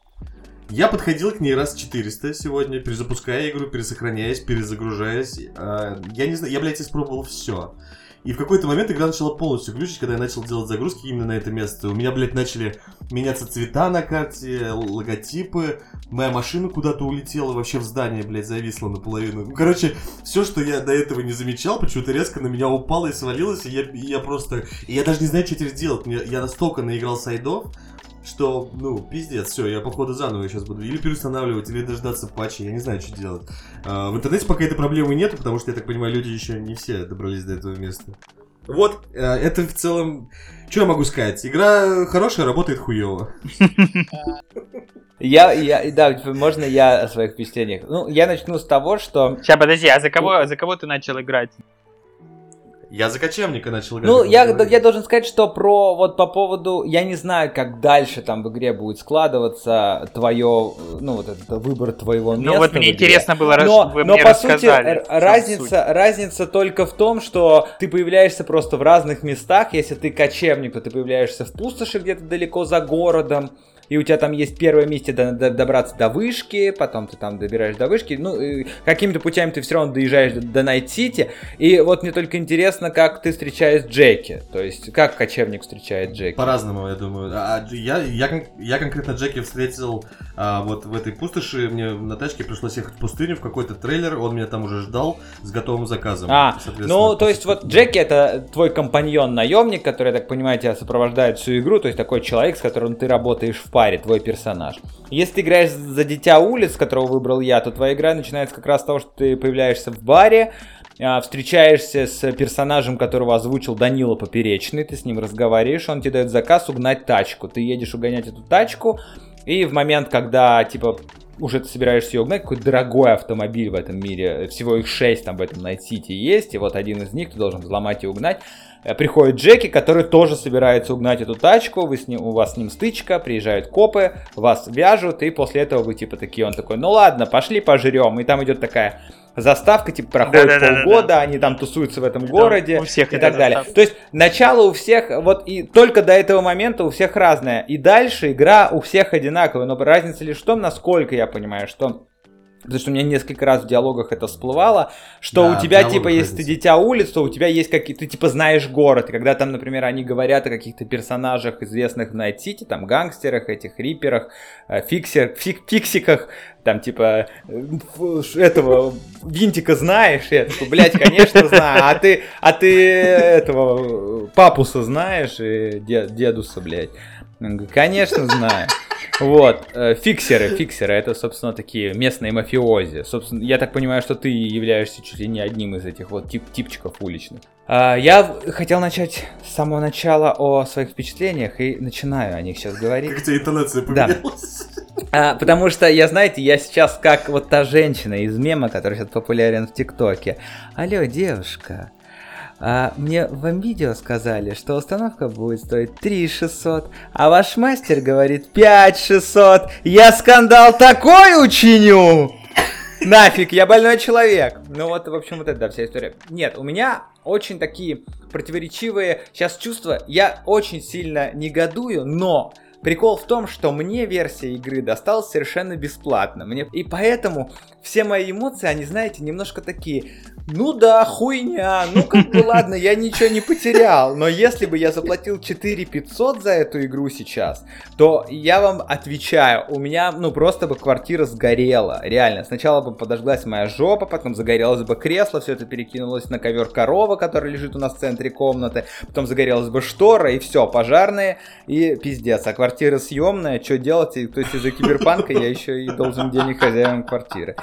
Я подходил к ней раз 400 сегодня, перезапуская игру, пересохраняясь, перезагружаясь. А, я не знаю, я, блядь, испробовал все. И в какой-то момент игра начала полностью глючить, когда я начал делать загрузки именно на это место. У меня, блядь, начали меняться цвета на карте, логотипы. Моя машина куда-то улетела, вообще в здание, блядь, зависла наполовину. Ну, короче, все, что я до этого не замечал, почему-то резко на меня упало и свалилось, и я, я просто... И я даже не знаю, что теперь делать. Я настолько наиграл сайдов, что, ну, пиздец, все, я походу заново сейчас буду или переустанавливать, или дождаться патча, я не знаю, что делать. А, в интернете пока этой проблемы нету, потому что, я так понимаю, люди еще не все добрались до этого места. Вот, э, это в целом... Что я могу сказать? Игра хорошая, работает хуево. Я, я, да, можно я о своих впечатлениях? Ну, я начну с того, что... Сейчас, подожди, а за кого, за кого ты начал играть? Я за кочевника начал играть. Ну, я, я должен сказать, что про вот по поводу, я не знаю, как дальше там в игре будет складываться твое, ну вот этот выбор твоего места. Ну вот мне интересно было, но, вы но мне по сути разница, суть. разница только в том, что ты появляешься просто в разных местах. Если ты кочевник, то ты появляешься в пустоши где-то далеко за городом. И у тебя там есть первая миссия до, до, добраться до вышки, потом ты там добираешь до вышки, ну, какими-то путями ты все равно доезжаешь до, до Найт-Сити, и вот мне только интересно, как ты встречаешь Джеки, то есть как кочевник встречает Джеки. По-разному, я думаю. А, я, я, я конкретно Джеки встретил а, вот в этой пустоши, мне на тачке пришлось ехать в пустыню, в какой-то трейлер, он меня там уже ждал с готовым заказом. А, ну, то есть вот Джеки это твой компаньон-наемник, который, я так понимаю, тебя сопровождает всю игру, то есть такой человек, с которым ты работаешь в паре, твой персонаж. Если ты играешь за Дитя улиц, которого выбрал я, то твоя игра начинается как раз с того, что ты появляешься в баре, а, встречаешься с персонажем, которого озвучил Данила Поперечный, ты с ним разговариваешь, он тебе дает заказ угнать тачку. Ты едешь угонять эту тачку, и в момент, когда, типа, уже ты собираешься ее угнать, какой дорогой автомобиль в этом мире, всего их 6 там в этом City есть, и вот один из них ты должен взломать и угнать. Э, приходит Джеки, который тоже собирается угнать эту тачку, вы с ним, у вас с ним стычка, приезжают копы, вас вяжут, и после этого вы типа такие, он такой, ну ладно, пошли пожрем, и там идет такая заставка, типа, проходит да, да, полгода, да, да. они там тусуются в этом городе у всех и так далее. Заставка. То есть начало у всех, вот и только до этого момента у всех разное. И дальше игра у всех одинаковая, но разница лишь в том, насколько я понимаю, что Потому что у меня несколько раз в диалогах это всплывало, что да, у тебя, типа, если ты дитя улиц, то у тебя есть какие-то, ты, типа, знаешь город. И когда там, например, они говорят о каких-то персонажах, известных в Найт Сити, там, гангстерах, этих риперах, э, фиксер, фик, фиксиках, там, типа, этого винтика знаешь? Я такой, блядь, конечно знаю. А ты, а ты этого папуса знаешь и дед, дедуса, блядь? Конечно знаю. Вот, э, фиксеры, фиксеры, это, собственно, такие местные мафиози. Собственно, я так понимаю, что ты являешься чуть ли не одним из этих вот тип типчиков уличных. А, я хотел начать с самого начала о своих впечатлениях и начинаю о них сейчас говорить. Как тебе интонация поменялась? А, потому что, я, знаете, я сейчас как вот та женщина из мема, который сейчас популярен в ТикТоке. Алло, девушка, а мне в видео сказали, что установка будет стоить 3 600, а ваш мастер говорит 5 600. Я скандал такой учиню! Нафиг, я больной человек. Ну вот, в общем, вот это да, вся история. Нет, у меня очень такие противоречивые сейчас чувства. Я очень сильно негодую, но Прикол в том, что мне версия игры досталась совершенно бесплатно. Мне... И поэтому все мои эмоции, они, знаете, немножко такие, ну да, хуйня, ну как бы ладно, я ничего не потерял, но если бы я заплатил 4 500 за эту игру сейчас, то я вам отвечаю, у меня, ну просто бы квартира сгорела, реально. Сначала бы подожглась моя жопа, потом загорелось бы кресло, все это перекинулось на ковер корова, который лежит у нас в центре комнаты, потом загорелась бы штора, и все, пожарные, и пиздец. А квартира съемная, что делать? То есть из-за киберпанка я еще и должен денег хозяевам квартиры.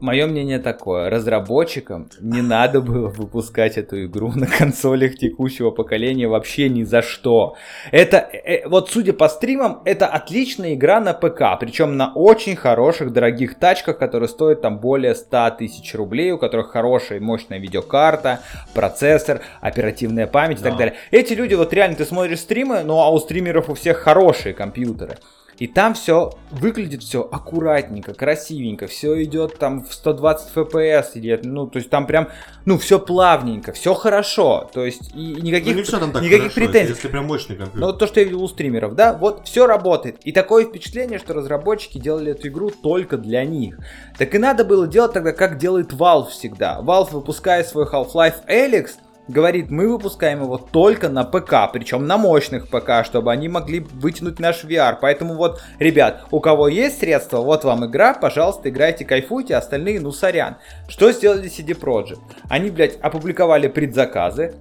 Мое мнение такое, разработчикам не надо было выпускать эту игру на консолях текущего поколения вообще ни за что. Это, э, вот судя по стримам, это отличная игра на ПК, причем на очень хороших, дорогих тачках, которые стоят там более 100 тысяч рублей, у которых хорошая мощная видеокарта, процессор, оперативная память и так далее. Эти люди, вот реально, ты смотришь стримы, ну а у стримеров у всех хорошие компьютеры. И там все выглядит все аккуратненько, красивенько, все идет там в 120 FPS идет, ну, то есть там прям, ну, все плавненько, все хорошо, то есть и никаких, ну, не все там так никаких хорошо, претензий. Если прям мощный компьютер. Ну, вот то, что я видел у стримеров, да, вот все работает. И такое впечатление, что разработчики делали эту игру только для них. Так и надо было делать тогда, как делает Valve всегда. Valve, выпуская свой Half-Life Alyx, говорит, мы выпускаем его только на ПК, причем на мощных ПК, чтобы они могли вытянуть наш VR. Поэтому вот, ребят, у кого есть средства, вот вам игра, пожалуйста, играйте, кайфуйте, остальные, ну, сорян. Что сделали CD Projekt? Они, блядь, опубликовали предзаказы,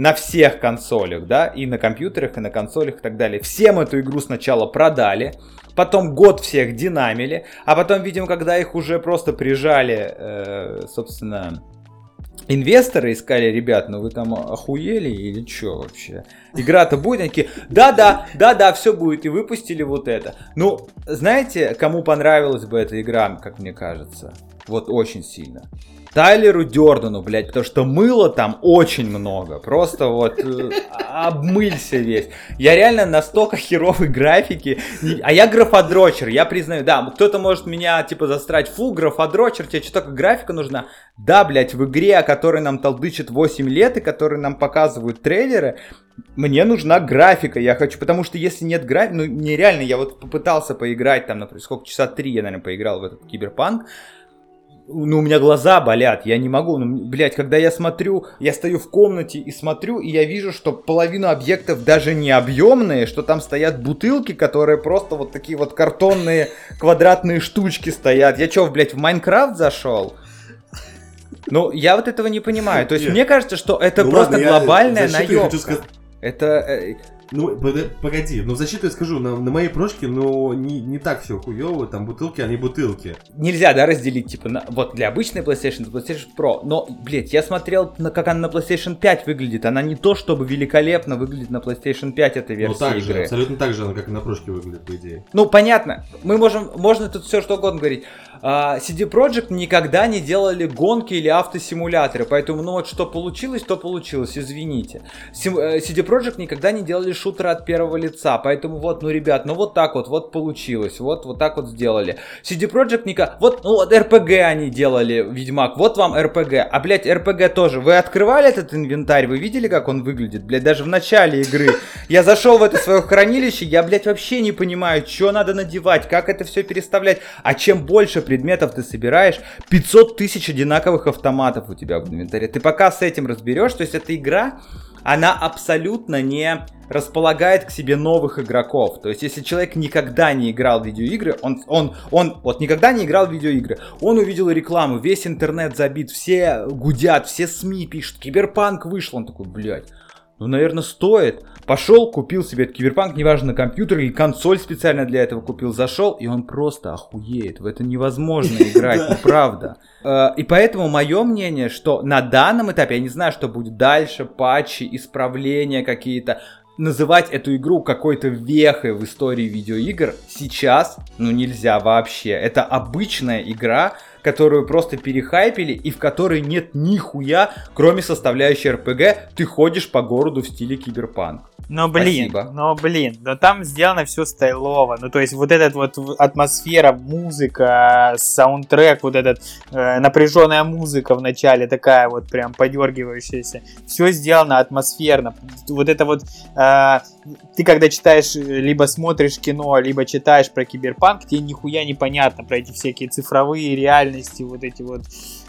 на всех консолях, да, и на компьютерах, и на консолях и так далее. Всем эту игру сначала продали, потом год всех динамили, а потом, видимо, когда их уже просто прижали, э, собственно, инвесторы искали, ребят, ну вы там охуели или что вообще? Игра-то будет? Они такие, да-да, да-да, все будет, и выпустили вот это. Ну, знаете, кому понравилась бы эта игра, как мне кажется? Вот очень сильно. Тайлеру Дёрдану, блядь, потому что мыла там очень много. Просто вот э, обмылься весь. Я реально настолько херовой графики. А я графодрочер, я признаю. Да, кто-то может меня, типа, застрать. Фу, графодрочер, тебе что, только графика нужна? Да, блядь, в игре, о которой нам толдычат 8 лет и которой нам показывают трейлеры, мне нужна графика, я хочу, потому что если нет графики, ну, нереально, я вот попытался поиграть там, например, сколько, часа три я, наверное, поиграл в этот киберпанк, ну, у меня глаза болят, я не могу, ну, блядь, когда я смотрю, я стою в комнате и смотрю, и я вижу, что половина объектов даже не объемные, что там стоят бутылки, которые просто вот такие вот картонные квадратные штучки стоят. Я чё, блядь, в Майнкрафт зашел? Ну, я вот этого не понимаю. То есть, Нет. мне кажется, что это ну, просто ладно, глобальная наебка. Это... Ну, погоди, ну в защиту я скажу, на, на моей прошке, ну, не, не так все хуево, там бутылки, они бутылки. Нельзя, да, разделить, типа, на, вот для обычной PlayStation, PlayStation Pro, но, блядь, я смотрел, на, как она на PlayStation 5 выглядит, она не то, чтобы великолепно выглядит на PlayStation 5 этой версии ну, так игры. Же, абсолютно так же она, как и на прошке выглядит, по идее. Ну, понятно, мы можем, можно тут все что угодно говорить. Uh, CD Projekt никогда не делали гонки или автосимуляторы, поэтому, ну вот что получилось, то получилось, извините. Э, CD Projekt никогда не делали шутеры от первого лица, поэтому вот, ну, ребят, ну вот так вот, вот получилось, вот, вот так вот сделали. CD Projekt никогда, вот, ну вот RPG они делали, Ведьмак, вот вам RPG, а, блядь, RPG тоже, вы открывали этот инвентарь, вы видели, как он выглядит, блядь, даже в начале игры. Я зашел в это свое хранилище, я, блядь, вообще не понимаю, что надо надевать, как это все переставлять, а чем больше предметов ты собираешь, 500 тысяч одинаковых автоматов у тебя в инвентаре. Ты пока с этим разберешь, то есть эта игра, она абсолютно не располагает к себе новых игроков. То есть, если человек никогда не играл в видеоигры, он, он, он вот никогда не играл в видеоигры, он увидел рекламу, весь интернет забит, все гудят, все СМИ пишут, киберпанк вышел, он такой, блядь, ну, наверное, стоит. Пошел, купил себе этот киберпанк, неважно, компьютер или консоль специально для этого купил, зашел, и он просто охуеет. В это невозможно играть, ну правда. Э, и поэтому мое мнение, что на данном этапе, я не знаю, что будет дальше, патчи, исправления какие-то, называть эту игру какой-то вехой в истории видеоигр сейчас, ну, нельзя вообще. Это обычная игра, которую просто перехайпили и в которой нет нихуя, кроме составляющей РПГ, ты ходишь по городу в стиле киберпанк. Но блин, Спасибо. но блин, но там сделано все стайлово. Ну, то есть, вот эта вот атмосфера, музыка, саундтрек, вот этот э, напряженная музыка в начале, такая вот прям подергивающаяся. Все сделано атмосферно. Вот это вот э, ты когда читаешь, либо смотришь кино, либо читаешь про киберпанк, тебе нихуя не понятно про эти всякие цифровые реальности, вот эти вот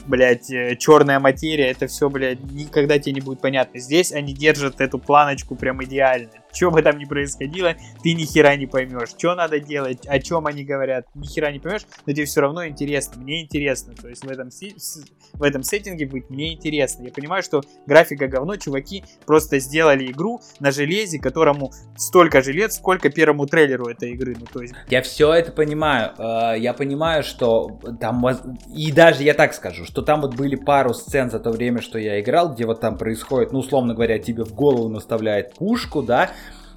блядь, э, черная материя, это все, блядь, никогда тебе не будет понятно. Здесь они держат эту планочку прям идеально. Что бы там ни происходило, ты ни хера не поймешь. Что надо делать, о чем они говорят, ни хера не поймешь, но тебе все равно интересно. Мне интересно. То есть в этом, в этом сеттинге быть мне интересно. Я понимаю, что графика говно, чуваки просто сделали игру на железе, которому столько же лет, сколько первому трейлеру этой игры. Ну, то есть... Я все это понимаю. Э, я понимаю, что там... И даже я так скажу, что там вот были пару сцен за то время, что я играл, где вот там происходит, ну, условно говоря, тебе в голову наставляет пушку, да,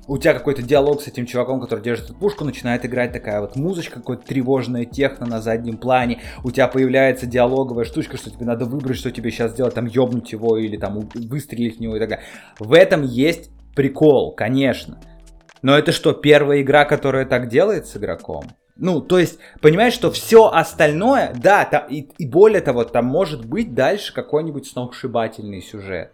у тебя какой-то диалог с этим чуваком, который держит эту пушку, начинает играть такая вот музычка, какое-то тревожное техно на заднем плане, у тебя появляется диалоговая штучка, что тебе надо выбрать, что тебе сейчас сделать, там ёбнуть его или там выстрелить в него и так далее. В этом есть прикол, конечно. Но это что, первая игра, которая так делает с игроком? Ну, то есть, понимаешь, что все остальное, да, там, и, и более того, там может быть дальше какой-нибудь сногсшибательный сюжет.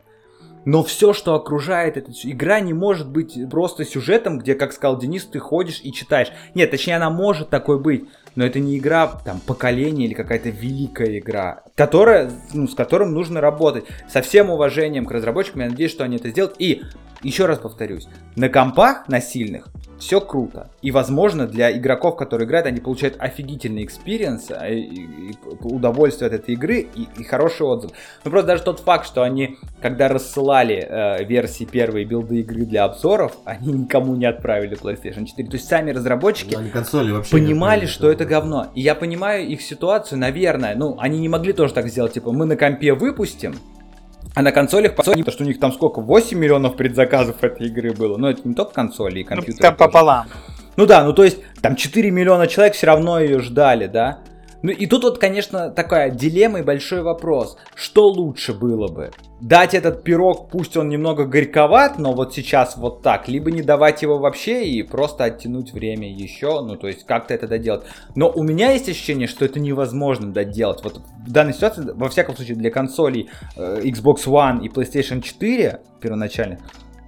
Но все, что окружает эту игра, не может быть просто сюжетом, где, как сказал Денис, ты ходишь и читаешь. Нет, точнее, она может такой быть, но это не игра, там, поколение или какая-то великая игра, которая, ну, с которым нужно работать. Со всем уважением к разработчикам, я надеюсь, что они это сделают. И, еще раз повторюсь, на компах, на сильных, все круто. И, возможно, для игроков, которые играют, они получают офигительный experience, а, удовольствие от этой игры и, и хороший отзыв. Но просто даже тот факт, что они, когда рассылали э, версии первой билды игры для обзоров, они никому не отправили PlayStation 4. То есть сами разработчики ну, понимали, что это говно. И я понимаю их ситуацию, наверное. Ну, они не могли тоже так сделать, типа, мы на компе выпустим, а на консолях, по сути, что у них там сколько, 8 миллионов предзаказов этой игры было. Но это не только консоли и компьютеры. Ну, там пополам. Ну да, ну то есть там 4 миллиона человек все равно ее ждали, да. Ну и тут вот, конечно, такая дилемма и большой вопрос. Что лучше было бы? Дать этот пирог, пусть он немного горьковат, но вот сейчас вот так, либо не давать его вообще и просто оттянуть время еще, ну то есть как-то это доделать. Но у меня есть ощущение, что это невозможно доделать. Вот в данной ситуации, во всяком случае, для консолей э, Xbox One и PlayStation 4 первоначально,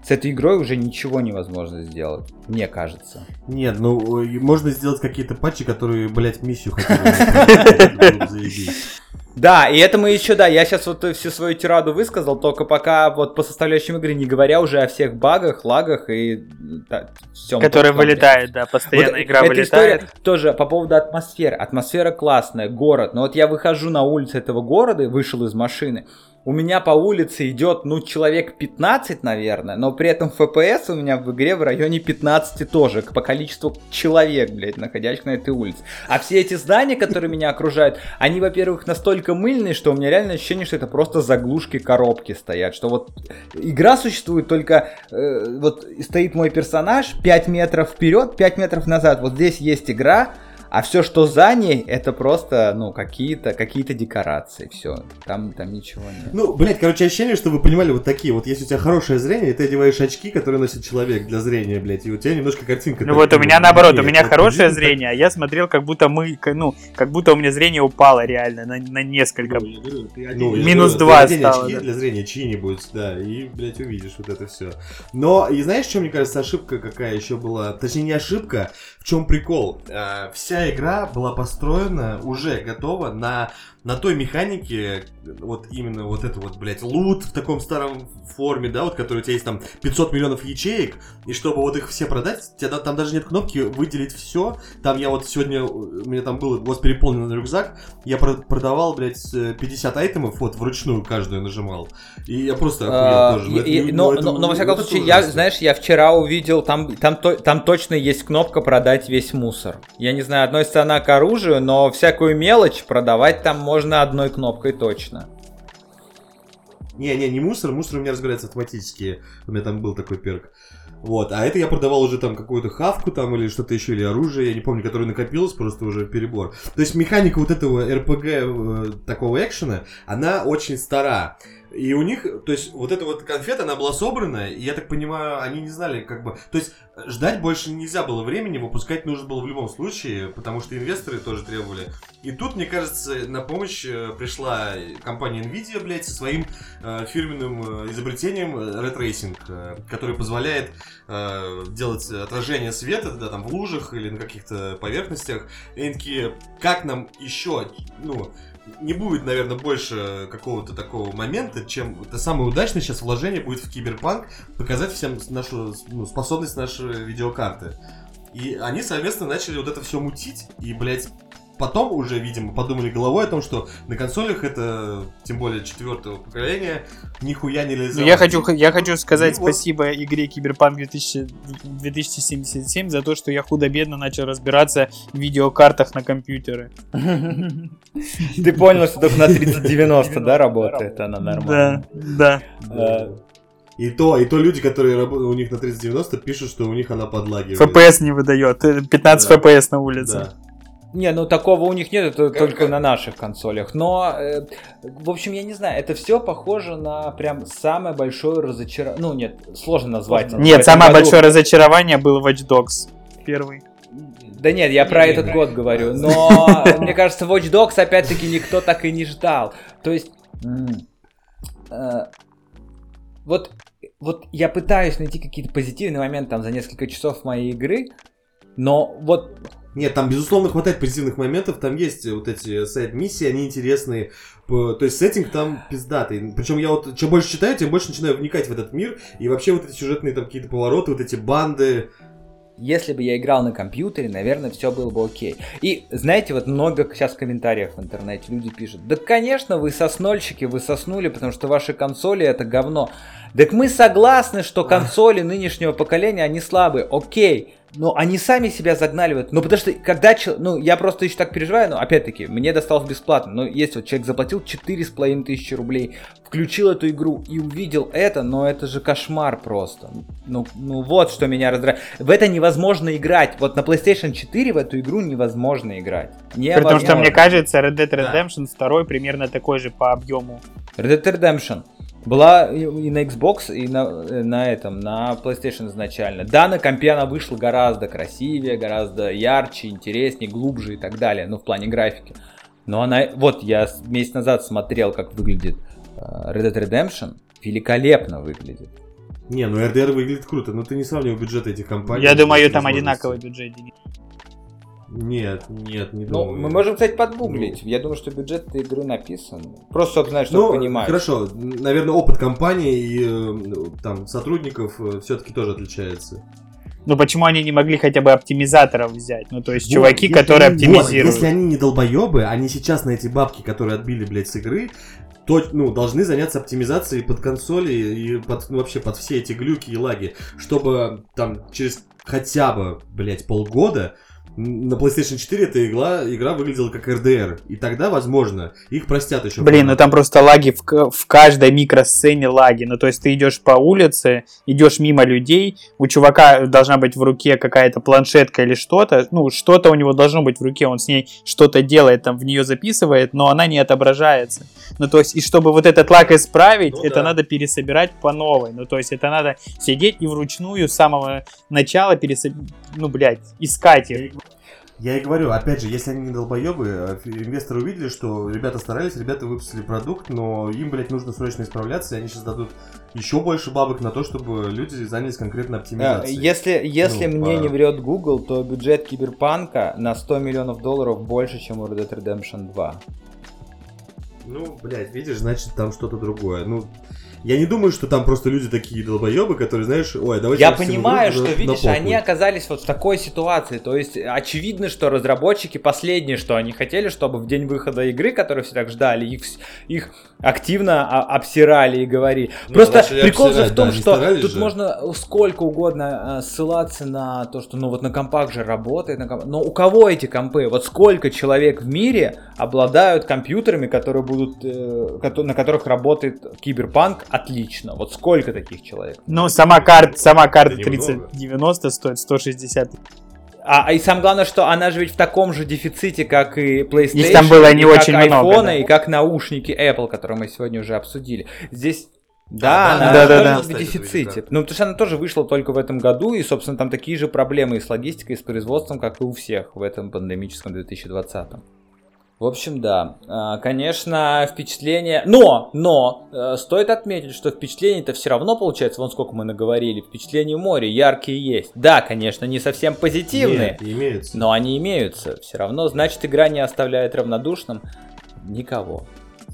с этой игрой уже ничего невозможно сделать, мне кажется. Нет, ну э, можно сделать какие-то патчи, которые, блядь, миссию. Заебись. Да, и это мы еще, да, я сейчас вот всю свою тираду высказал, только пока вот по составляющим игры, не говоря уже о всех багах, лагах и да, всем. Который вылетает, да, постоянно Вот игра эта вылетает. история тоже по поводу атмосферы. Атмосфера классная, город. Но вот я выхожу на улицу этого города, вышел из машины. У меня по улице идет, ну, человек 15, наверное, но при этом FPS у меня в игре в районе 15 тоже, по количеству человек, блядь, находящихся на этой улице. А все эти здания, которые меня окружают, они, во-первых, настолько мыльные, что у меня реально ощущение, что это просто заглушки коробки стоят, что вот игра существует только, э, вот стоит мой персонаж 5 метров вперед, 5 метров назад, вот здесь есть игра, а все, что за ней, это просто, ну, какие-то какие декорации, все. Там, там ничего нет. Ну, блядь, короче, ощущение, что вы понимали вот такие. Вот если у тебя хорошее зрение, и ты одеваешь очки, которые носит человек для зрения, блядь, и у тебя немножко картинка... Ну вот у меня ну, наоборот, у меня хорошее зрение, а я смотрел, как будто мы, ну, как будто у меня зрение упало реально на, на несколько. Ну, я говорю, Минус два стало, очки да. для зрения чьи-нибудь, да, и, блядь, увидишь вот это все. Но, и знаешь, что, мне кажется, ошибка какая еще была? Точнее, не ошибка, в чем прикол? А, вся игра была построена, уже готова на, на той механике, вот именно вот это вот, блядь, лут в таком старом форме, да, вот, который у тебя есть там 500 миллионов ячеек, и чтобы вот их все продать, тебя там даже нет кнопки выделить все. Там я вот сегодня, у меня там был вот переполненный рюкзак, я про- продавал, блядь, с, э, 50 айтемов, вот, вручную каждую нажимал. И я просто А, охуел тоже. Ну, ну, Но, во всяком это случае, я, знаешь, я вчера увидел, там, там, там точно есть кнопка продать весь мусор. Я не знаю, относится она к оружию, но всякую мелочь продавать там можно одной кнопкой точно. Не, не, не мусор, мусор у меня разбирается автоматически. У меня там был такой перк. Вот, а это я продавал уже там какую-то хавку там или что-то еще, или оружие, я не помню, которое накопилось, просто уже перебор. То есть механика вот этого РПГ, э, такого экшена, она очень стара. И у них, то есть вот эта вот конфета, она была собрана, и я так понимаю, они не знали, как бы... То есть ждать больше нельзя было времени, выпускать нужно было в любом случае, потому что инвесторы тоже требовали. И тут, мне кажется, на помощь э, пришла компания Nvidia, блядь, со своим э, фирменным э, изобретением э, Red Racing, э, который позволяет э, делать отражение света, да, там в лужах или на каких-то поверхностях. И они такие, как нам еще, ну, не будет, наверное, больше какого-то такого момента, чем это самое удачное сейчас вложение будет в киберпанк показать всем нашу ну, способность нашей видеокарты. И они совместно начали вот это все мутить, и, блядь, потом уже, видимо, подумали головой о том, что на консолях это, тем более четвертого поколения, нихуя не Ну, реализовано. я хочу, я хочу сказать И вот- спасибо игре Киберпанк 2000 2077 за то, что я худо-бедно начал разбираться в видеокартах на компьютеры. Ты понял, что только на 3090, да, работает она нормально? Да, да. И то, и то люди, которые работают у них на 3090, пишут, что у них она подлагивает. FPS не выдает. э, 15 Да. FPS на улице. Да. Не, ну такого у них нет, это Как- только как? на наших консолях. Но, э, в общем, я не знаю, это все похоже на прям самое большое разочарование. Ну, нет, сложно назвать. Нет, самое году- большое разочарование был Watch Dogs. Первый. Да нет, я про Не, этот не, год не. говорю. Но, мне кажется, Watch Dogs опять-таки никто так и не ждал. То есть, э, вот, вот я пытаюсь найти какие-то позитивные моменты там за несколько часов моей игры, но вот Нет, там, безусловно, хватает позитивных моментов. Там есть вот эти сайт-миссии, они интересные. То есть сеттинг там пиздатый. Причем я вот, чем больше читаю, тем больше начинаю вникать в этот мир. И вообще вот эти сюжетные там какие-то повороты, вот эти банды. Если бы я играл на компьютере, наверное, все было бы окей. И знаете, вот много сейчас комментариев в интернете люди пишут, да, конечно, вы соснольщики, вы соснули, потому что ваши консоли это говно. Так мы согласны, что консоли нынешнего поколения, они слабые, окей. Ну, они сами себя загнали в это. Ну, потому что, когда... чел- Ну, я просто еще так переживаю, но, опять-таки, мне досталось бесплатно. Но если вот человек заплатил 4,5 тысячи рублей, включил эту игру и увидел это, но это же кошмар просто. Ну, ну вот что меня раздражает. В это невозможно играть. Вот на PlayStation 4 в эту игру невозможно играть. При том, что мне кажется, Red Dead Да. Redemption 2 примерно такой же по объему. Red Dead Redemption была и на Xbox, и на, э, на этом, на PlayStation изначально. Да, на компе она вышла гораздо красивее, гораздо ярче, интереснее, глубже и так далее, ну, в плане графики. Но она, вот, я месяц назад смотрел, как выглядит э, Red Dead Redemption, великолепно выглядит. Не, ну RDR выглядит круто, но ты не сравнивай бюджеты этих компаний. Я думаю, там одинаковый бюджет. Нет, нет, не Ну, думаю. мы можем, кстати, подгуглить. Я думаю, что бюджет этой игры написан. Просто, чтобы знать, чтобы Ну, понимать. хорошо, наверное, опыт компании и э, там сотрудников все-таки тоже отличается. Ну почему они не могли хотя бы оптимизаторов взять? Ну то есть Вот, чуваки, если которые они- оптимизируют. вот, если они не долбоебы, они сейчас на эти бабки, которые отбили, блядь, с игры, то, ну, должны заняться оптимизацией под консоли и под, ну, вообще под все эти глюки и лаги, чтобы там через хотя бы, блядь, полгода на PlayStation 4 эта игра, игра выглядела как RDR. И тогда, возможно, их простят еще. Блин, ну там просто лаги в, в каждой микросцене лаги. Ну то есть ты идешь по улице, идешь мимо людей, у чувака должна быть в руке какая-то планшетка или что-то. Ну что-то у него должно быть в руке, он с ней что-то делает, там в нее записывает, но она не отображается. Ну то есть и чтобы вот этот лаг исправить, Ну это да. надо пересобирать по новой. Ну то есть это надо сидеть и вручную с самого начала пересоб... ну блядь, искать их. Я и говорю, опять же, если они не долбоебы, э, инвесторы увидели, что ребята старались, ребята выпустили продукт, но им, блядь, нужно срочно исправляться, и они сейчас дадут еще больше бабок на то, чтобы люди занялись конкретно оптимизацией. Если, если Ну, мне по- не врет Google, то бюджет Киберпанка на 100 миллионов долларов больше, чем у Red Dead Redemption 2. Ну, блядь, видишь, значит там что-то другое. Ну, я не думаю, что там просто люди такие долбоебы, которые, знаешь, ой, давайте... Я понимаю, что, да видишь, похуй. они оказались вот в такой ситуации. То есть, очевидно, что разработчики последнее, что они хотели, чтобы в день выхода игры, которую все так ждали, их, их активно обсирали и говорили. Ну, Просто прикол же обсирать, в том, да, что тут же. можно сколько угодно а, ссылаться на то, что ну вот на компах же работает, на комп- но у кого эти компы? Вот сколько человек в мире обладают компьютерами, которые будут, э, на которых работает киберпанк отлично? Вот сколько таких человек? Ну, сама карта, сама карта Да немного. 3090 стоит 160 А, а и самое главное, что она же ведь в таком же дефиците, как и PlayStation, Их там было и не как очень iPhone, много, да. и как наушники Apple, которые мы сегодня уже обсудили. Здесь да, да, она да, да, да. в дефиците. Ну, потому что она тоже вышла только в этом году, и, собственно, там такие же проблемы и с логистикой, и с производством, как и у всех в этом пандемическом 2020. В общем, да, А, конечно, впечатление... Но, но, э, стоит отметить, что впечатление-то все равно получается, вон сколько мы наговорили, впечатления моря яркие есть. Да, конечно, не совсем позитивные, Нет, имеются. но они имеются. Все равно, значит, игра не оставляет равнодушным никого.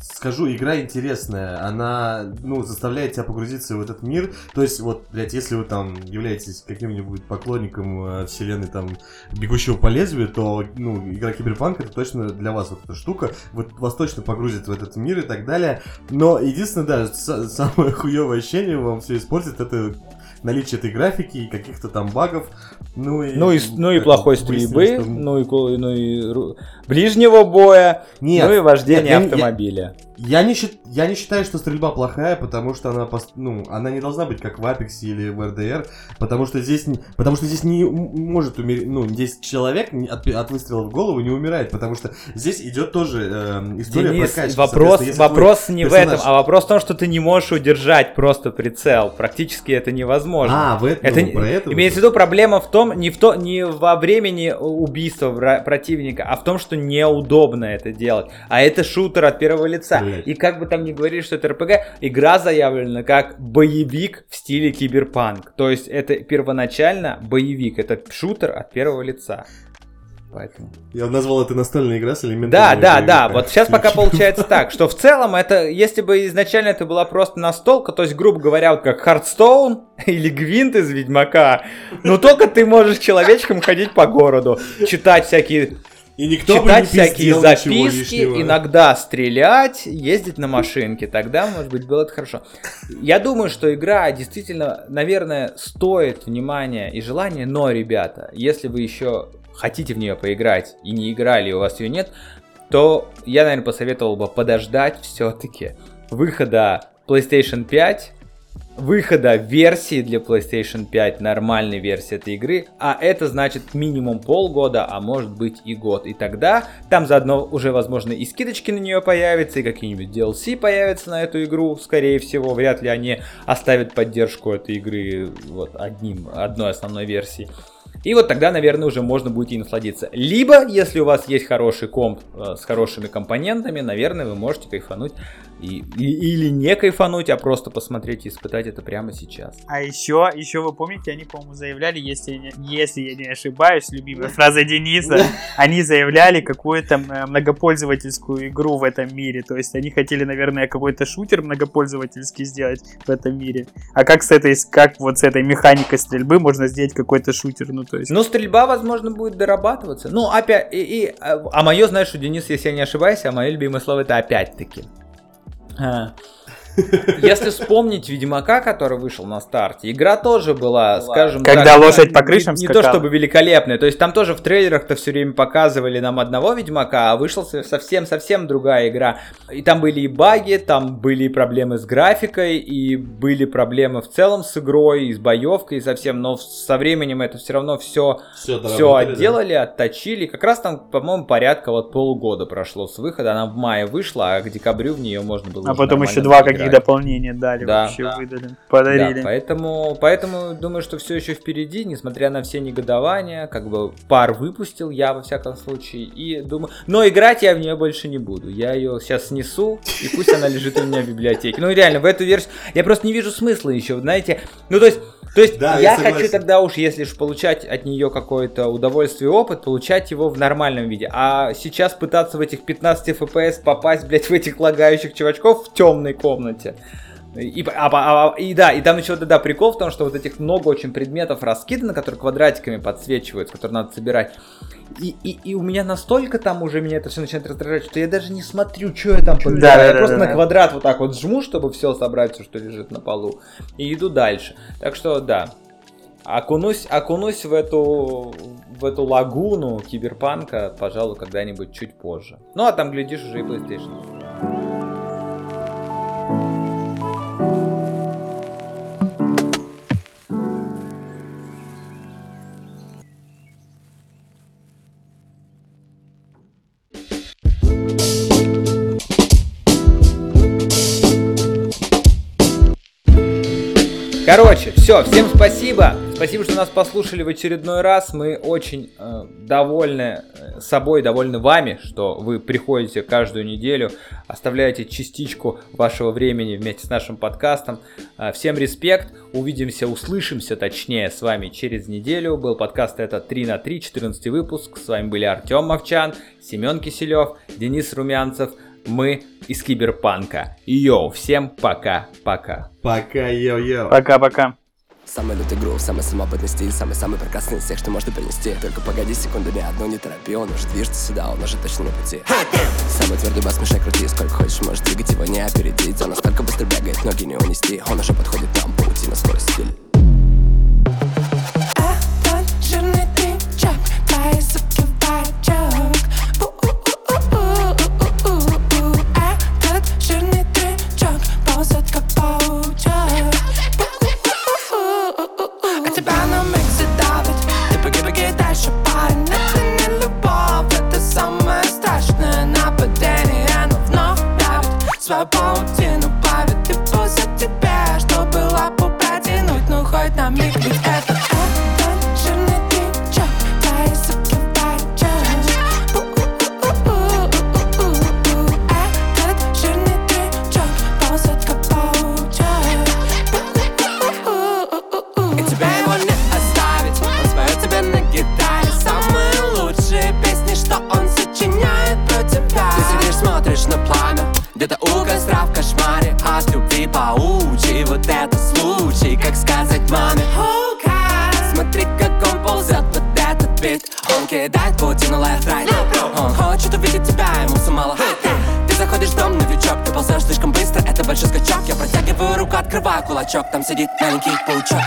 Скажу, игра интересная, она, ну, заставляет тебя погрузиться в этот мир. То есть, вот, блядь, если вы там являетесь каким-нибудь поклонником э, вселенной там Бегущего по лезвию, то, ну, игра Киберпанк это точно для вас вот эта штука. Вот вас точно погрузит в этот мир и так далее. Но единственное, да, с- самое хуевое ощущение вам все испортит, это наличие этой графики и каких-то там багов. Ну и, Ну и, ну и плохой стрельбы, что- ну и, ну и ближнего боя, Нет, ну и вождение нет, я не- я- автомобиля. Я не, я не считаю, что стрельба плохая, потому что она, ну, она не должна быть как в Apex или в RDR, потому что здесь, потому что здесь не может умереть, ну, здесь человек от, от выстрела в голову не умирает, потому что здесь идет тоже э, история Денис, прокачки. вопрос, вопрос не в персонаж- этом, а вопрос в том, что ты не можешь удержать просто прицел. Практически это невозможно. А, в этом, Это ну, про это. Имеется в виду проблема в том, не, в то, не во времени убийства противника, а в том, что неудобно это делать. А это шутер от первого лица. Блядь. И как бы там ни говорили, что это РПГ, игра заявлена как боевик в стиле киберпанк. То есть это первоначально боевик, это шутер от первого лица. Поэтому. Я назвал это настольная игра с элементами Да, да, да. Вот сейчас пока получается так, что в целом это, если бы изначально это была просто настолка, то есть, грубо говоря, вот как Hearthstone или Гвинт из Ведьмака, но только ты можешь человечком ходить по городу, читать всякие И никто бы читать не всякие записки, иногда стрелять, ездить на машинке. Тогда, может быть, было это хорошо. Я думаю, что игра действительно, наверное, стоит внимания и желания, но, ребята, если вы еще хотите в нее поиграть и не играли, и у вас ее нет, то я, наверное, посоветовал бы подождать все-таки выхода PlayStation 5, выхода версии для PlayStation 5, нормальной версии этой игры, а это значит минимум полгода, а может быть и год. И тогда там заодно уже, возможно, и скидочки на нее появятся, и какие-нибудь DLC появятся на эту игру, скорее всего. Вряд ли они оставят поддержку этой игры вот одним, одной основной версии. И вот тогда, наверное, уже можно будет и насладиться. Либо, если у вас есть хороший комп э, с хорошими компонентами, наверное, вы можете кайфануть и, и- или не кайфануть, а просто посмотреть и испытать это прямо сейчас. А еще, еще вы помните, они, по-моему, заявляли, если, я не- если я не ошибаюсь, любимая фраза Дениса, они заявляли какую-то э, многопользовательскую игру в этом мире. То есть они хотели, наверное, какой-то шутер многопользовательский сделать в этом мире. А как с этой, как вот с этой механикой стрельбы можно сделать какой-то шутер? Ну, то есть... Ну, стрельба, возможно, будет дорабатываться. Ну, опять, и, и, а а мое, знаешь, у Денис, если я не ошибаюсь, а мое любимое слово это опять-таки. А. Если вспомнить Ведьмака, который вышел на старте, игра тоже была, скажем Когда так, лошадь по не- крышам Не, то скакала. чтобы великолепная. То есть там тоже в трейлерах-то все время показывали нам одного Ведьмака, а вышла со- совсем-совсем другая игра. И там были и баги, там были и проблемы с графикой, и были проблемы в целом с игрой, и с боевкой, и совсем. Но со временем это все равно все Все, все отделали, отточили. Как раз там, по-моему, порядка вот полугода прошло с выхода. Она в мае вышла, а к декабрю в нее можно было А потом еще два поиграть. Каких дополнения дали, Да. вообще Да. выдали, Да, подарили. поэтому, поэтому думаю, что все еще впереди, несмотря на все негодования, как бы пар выпустил я во всяком случае, и думаю, но играть я в нее больше не буду, я ее сейчас снесу, и пусть она лежит у меня в библиотеке. Ну реально, в эту версию, я просто не вижу смысла еще, знаете, ну то есть, то есть Да, я я согласен. хочу тогда уж, если уж получать от нее какое-то удовольствие и опыт, получать его в нормальном виде, а сейчас пытаться в этих 15 FPS попасть, блядь, в этих лагающих чувачков в темной комнате. И, а- а- а- и да, и там еще да, да, прикол в том, что вот этих много очень предметов раскидано, которые квадратиками подсвечиваются, которые надо собирать. И, и, и у меня настолько там уже меня это все начинает раздражать, что я даже не смотрю, что я там подбираю. Да, да, я да, просто да, на да. квадрат вот так вот жму, чтобы все собрать, все, что лежит на полу. И иду дальше. Так что да. Окунусь, окунусь в эту, в эту лагуну киберпанка, пожалуй, когда-нибудь чуть позже. Ну, а там, глядишь, уже и PlayStation. Короче, все, всем спасибо. Спасибо, что нас послушали в очередной раз. Мы очень э, довольны э, собой, довольны вами, что вы приходите каждую неделю, оставляете частичку вашего времени вместе с нашим подкастом. Э, всем респект. Увидимся, услышимся, точнее, с вами через неделю. Был подкаст это 3 на 3, 14 выпуск. С вами были Артем Мовчан, Семен Киселев, Денис Румянцев. Мы из Киберпанка. Йоу, всем пока-пока. Пока, йо-йо. Пока-пока. Самый лютый грув, самый самобытный стиль Самый-самый прекрасный из всех, что можно принести Только погоди секунду, ни одну не торопи Он уже движется сюда, он уже точно на пути Самый твердый бас, мешай крути, сколько хочешь Можешь двигать его, не опередить Он настолько быстро бегает, ноги не унести Он уже подходит там, паутина, скорость, стиль Этот жирный тычок, твои спит Он кидает паутину лайфрайд Он хочет увидеть тебя, ему все мало Ты заходишь в дом, на новичок, ты ползешь слишком быстро Это большой скачок, я протягиваю руку, открываю кулачок Там сидит маленький паучок.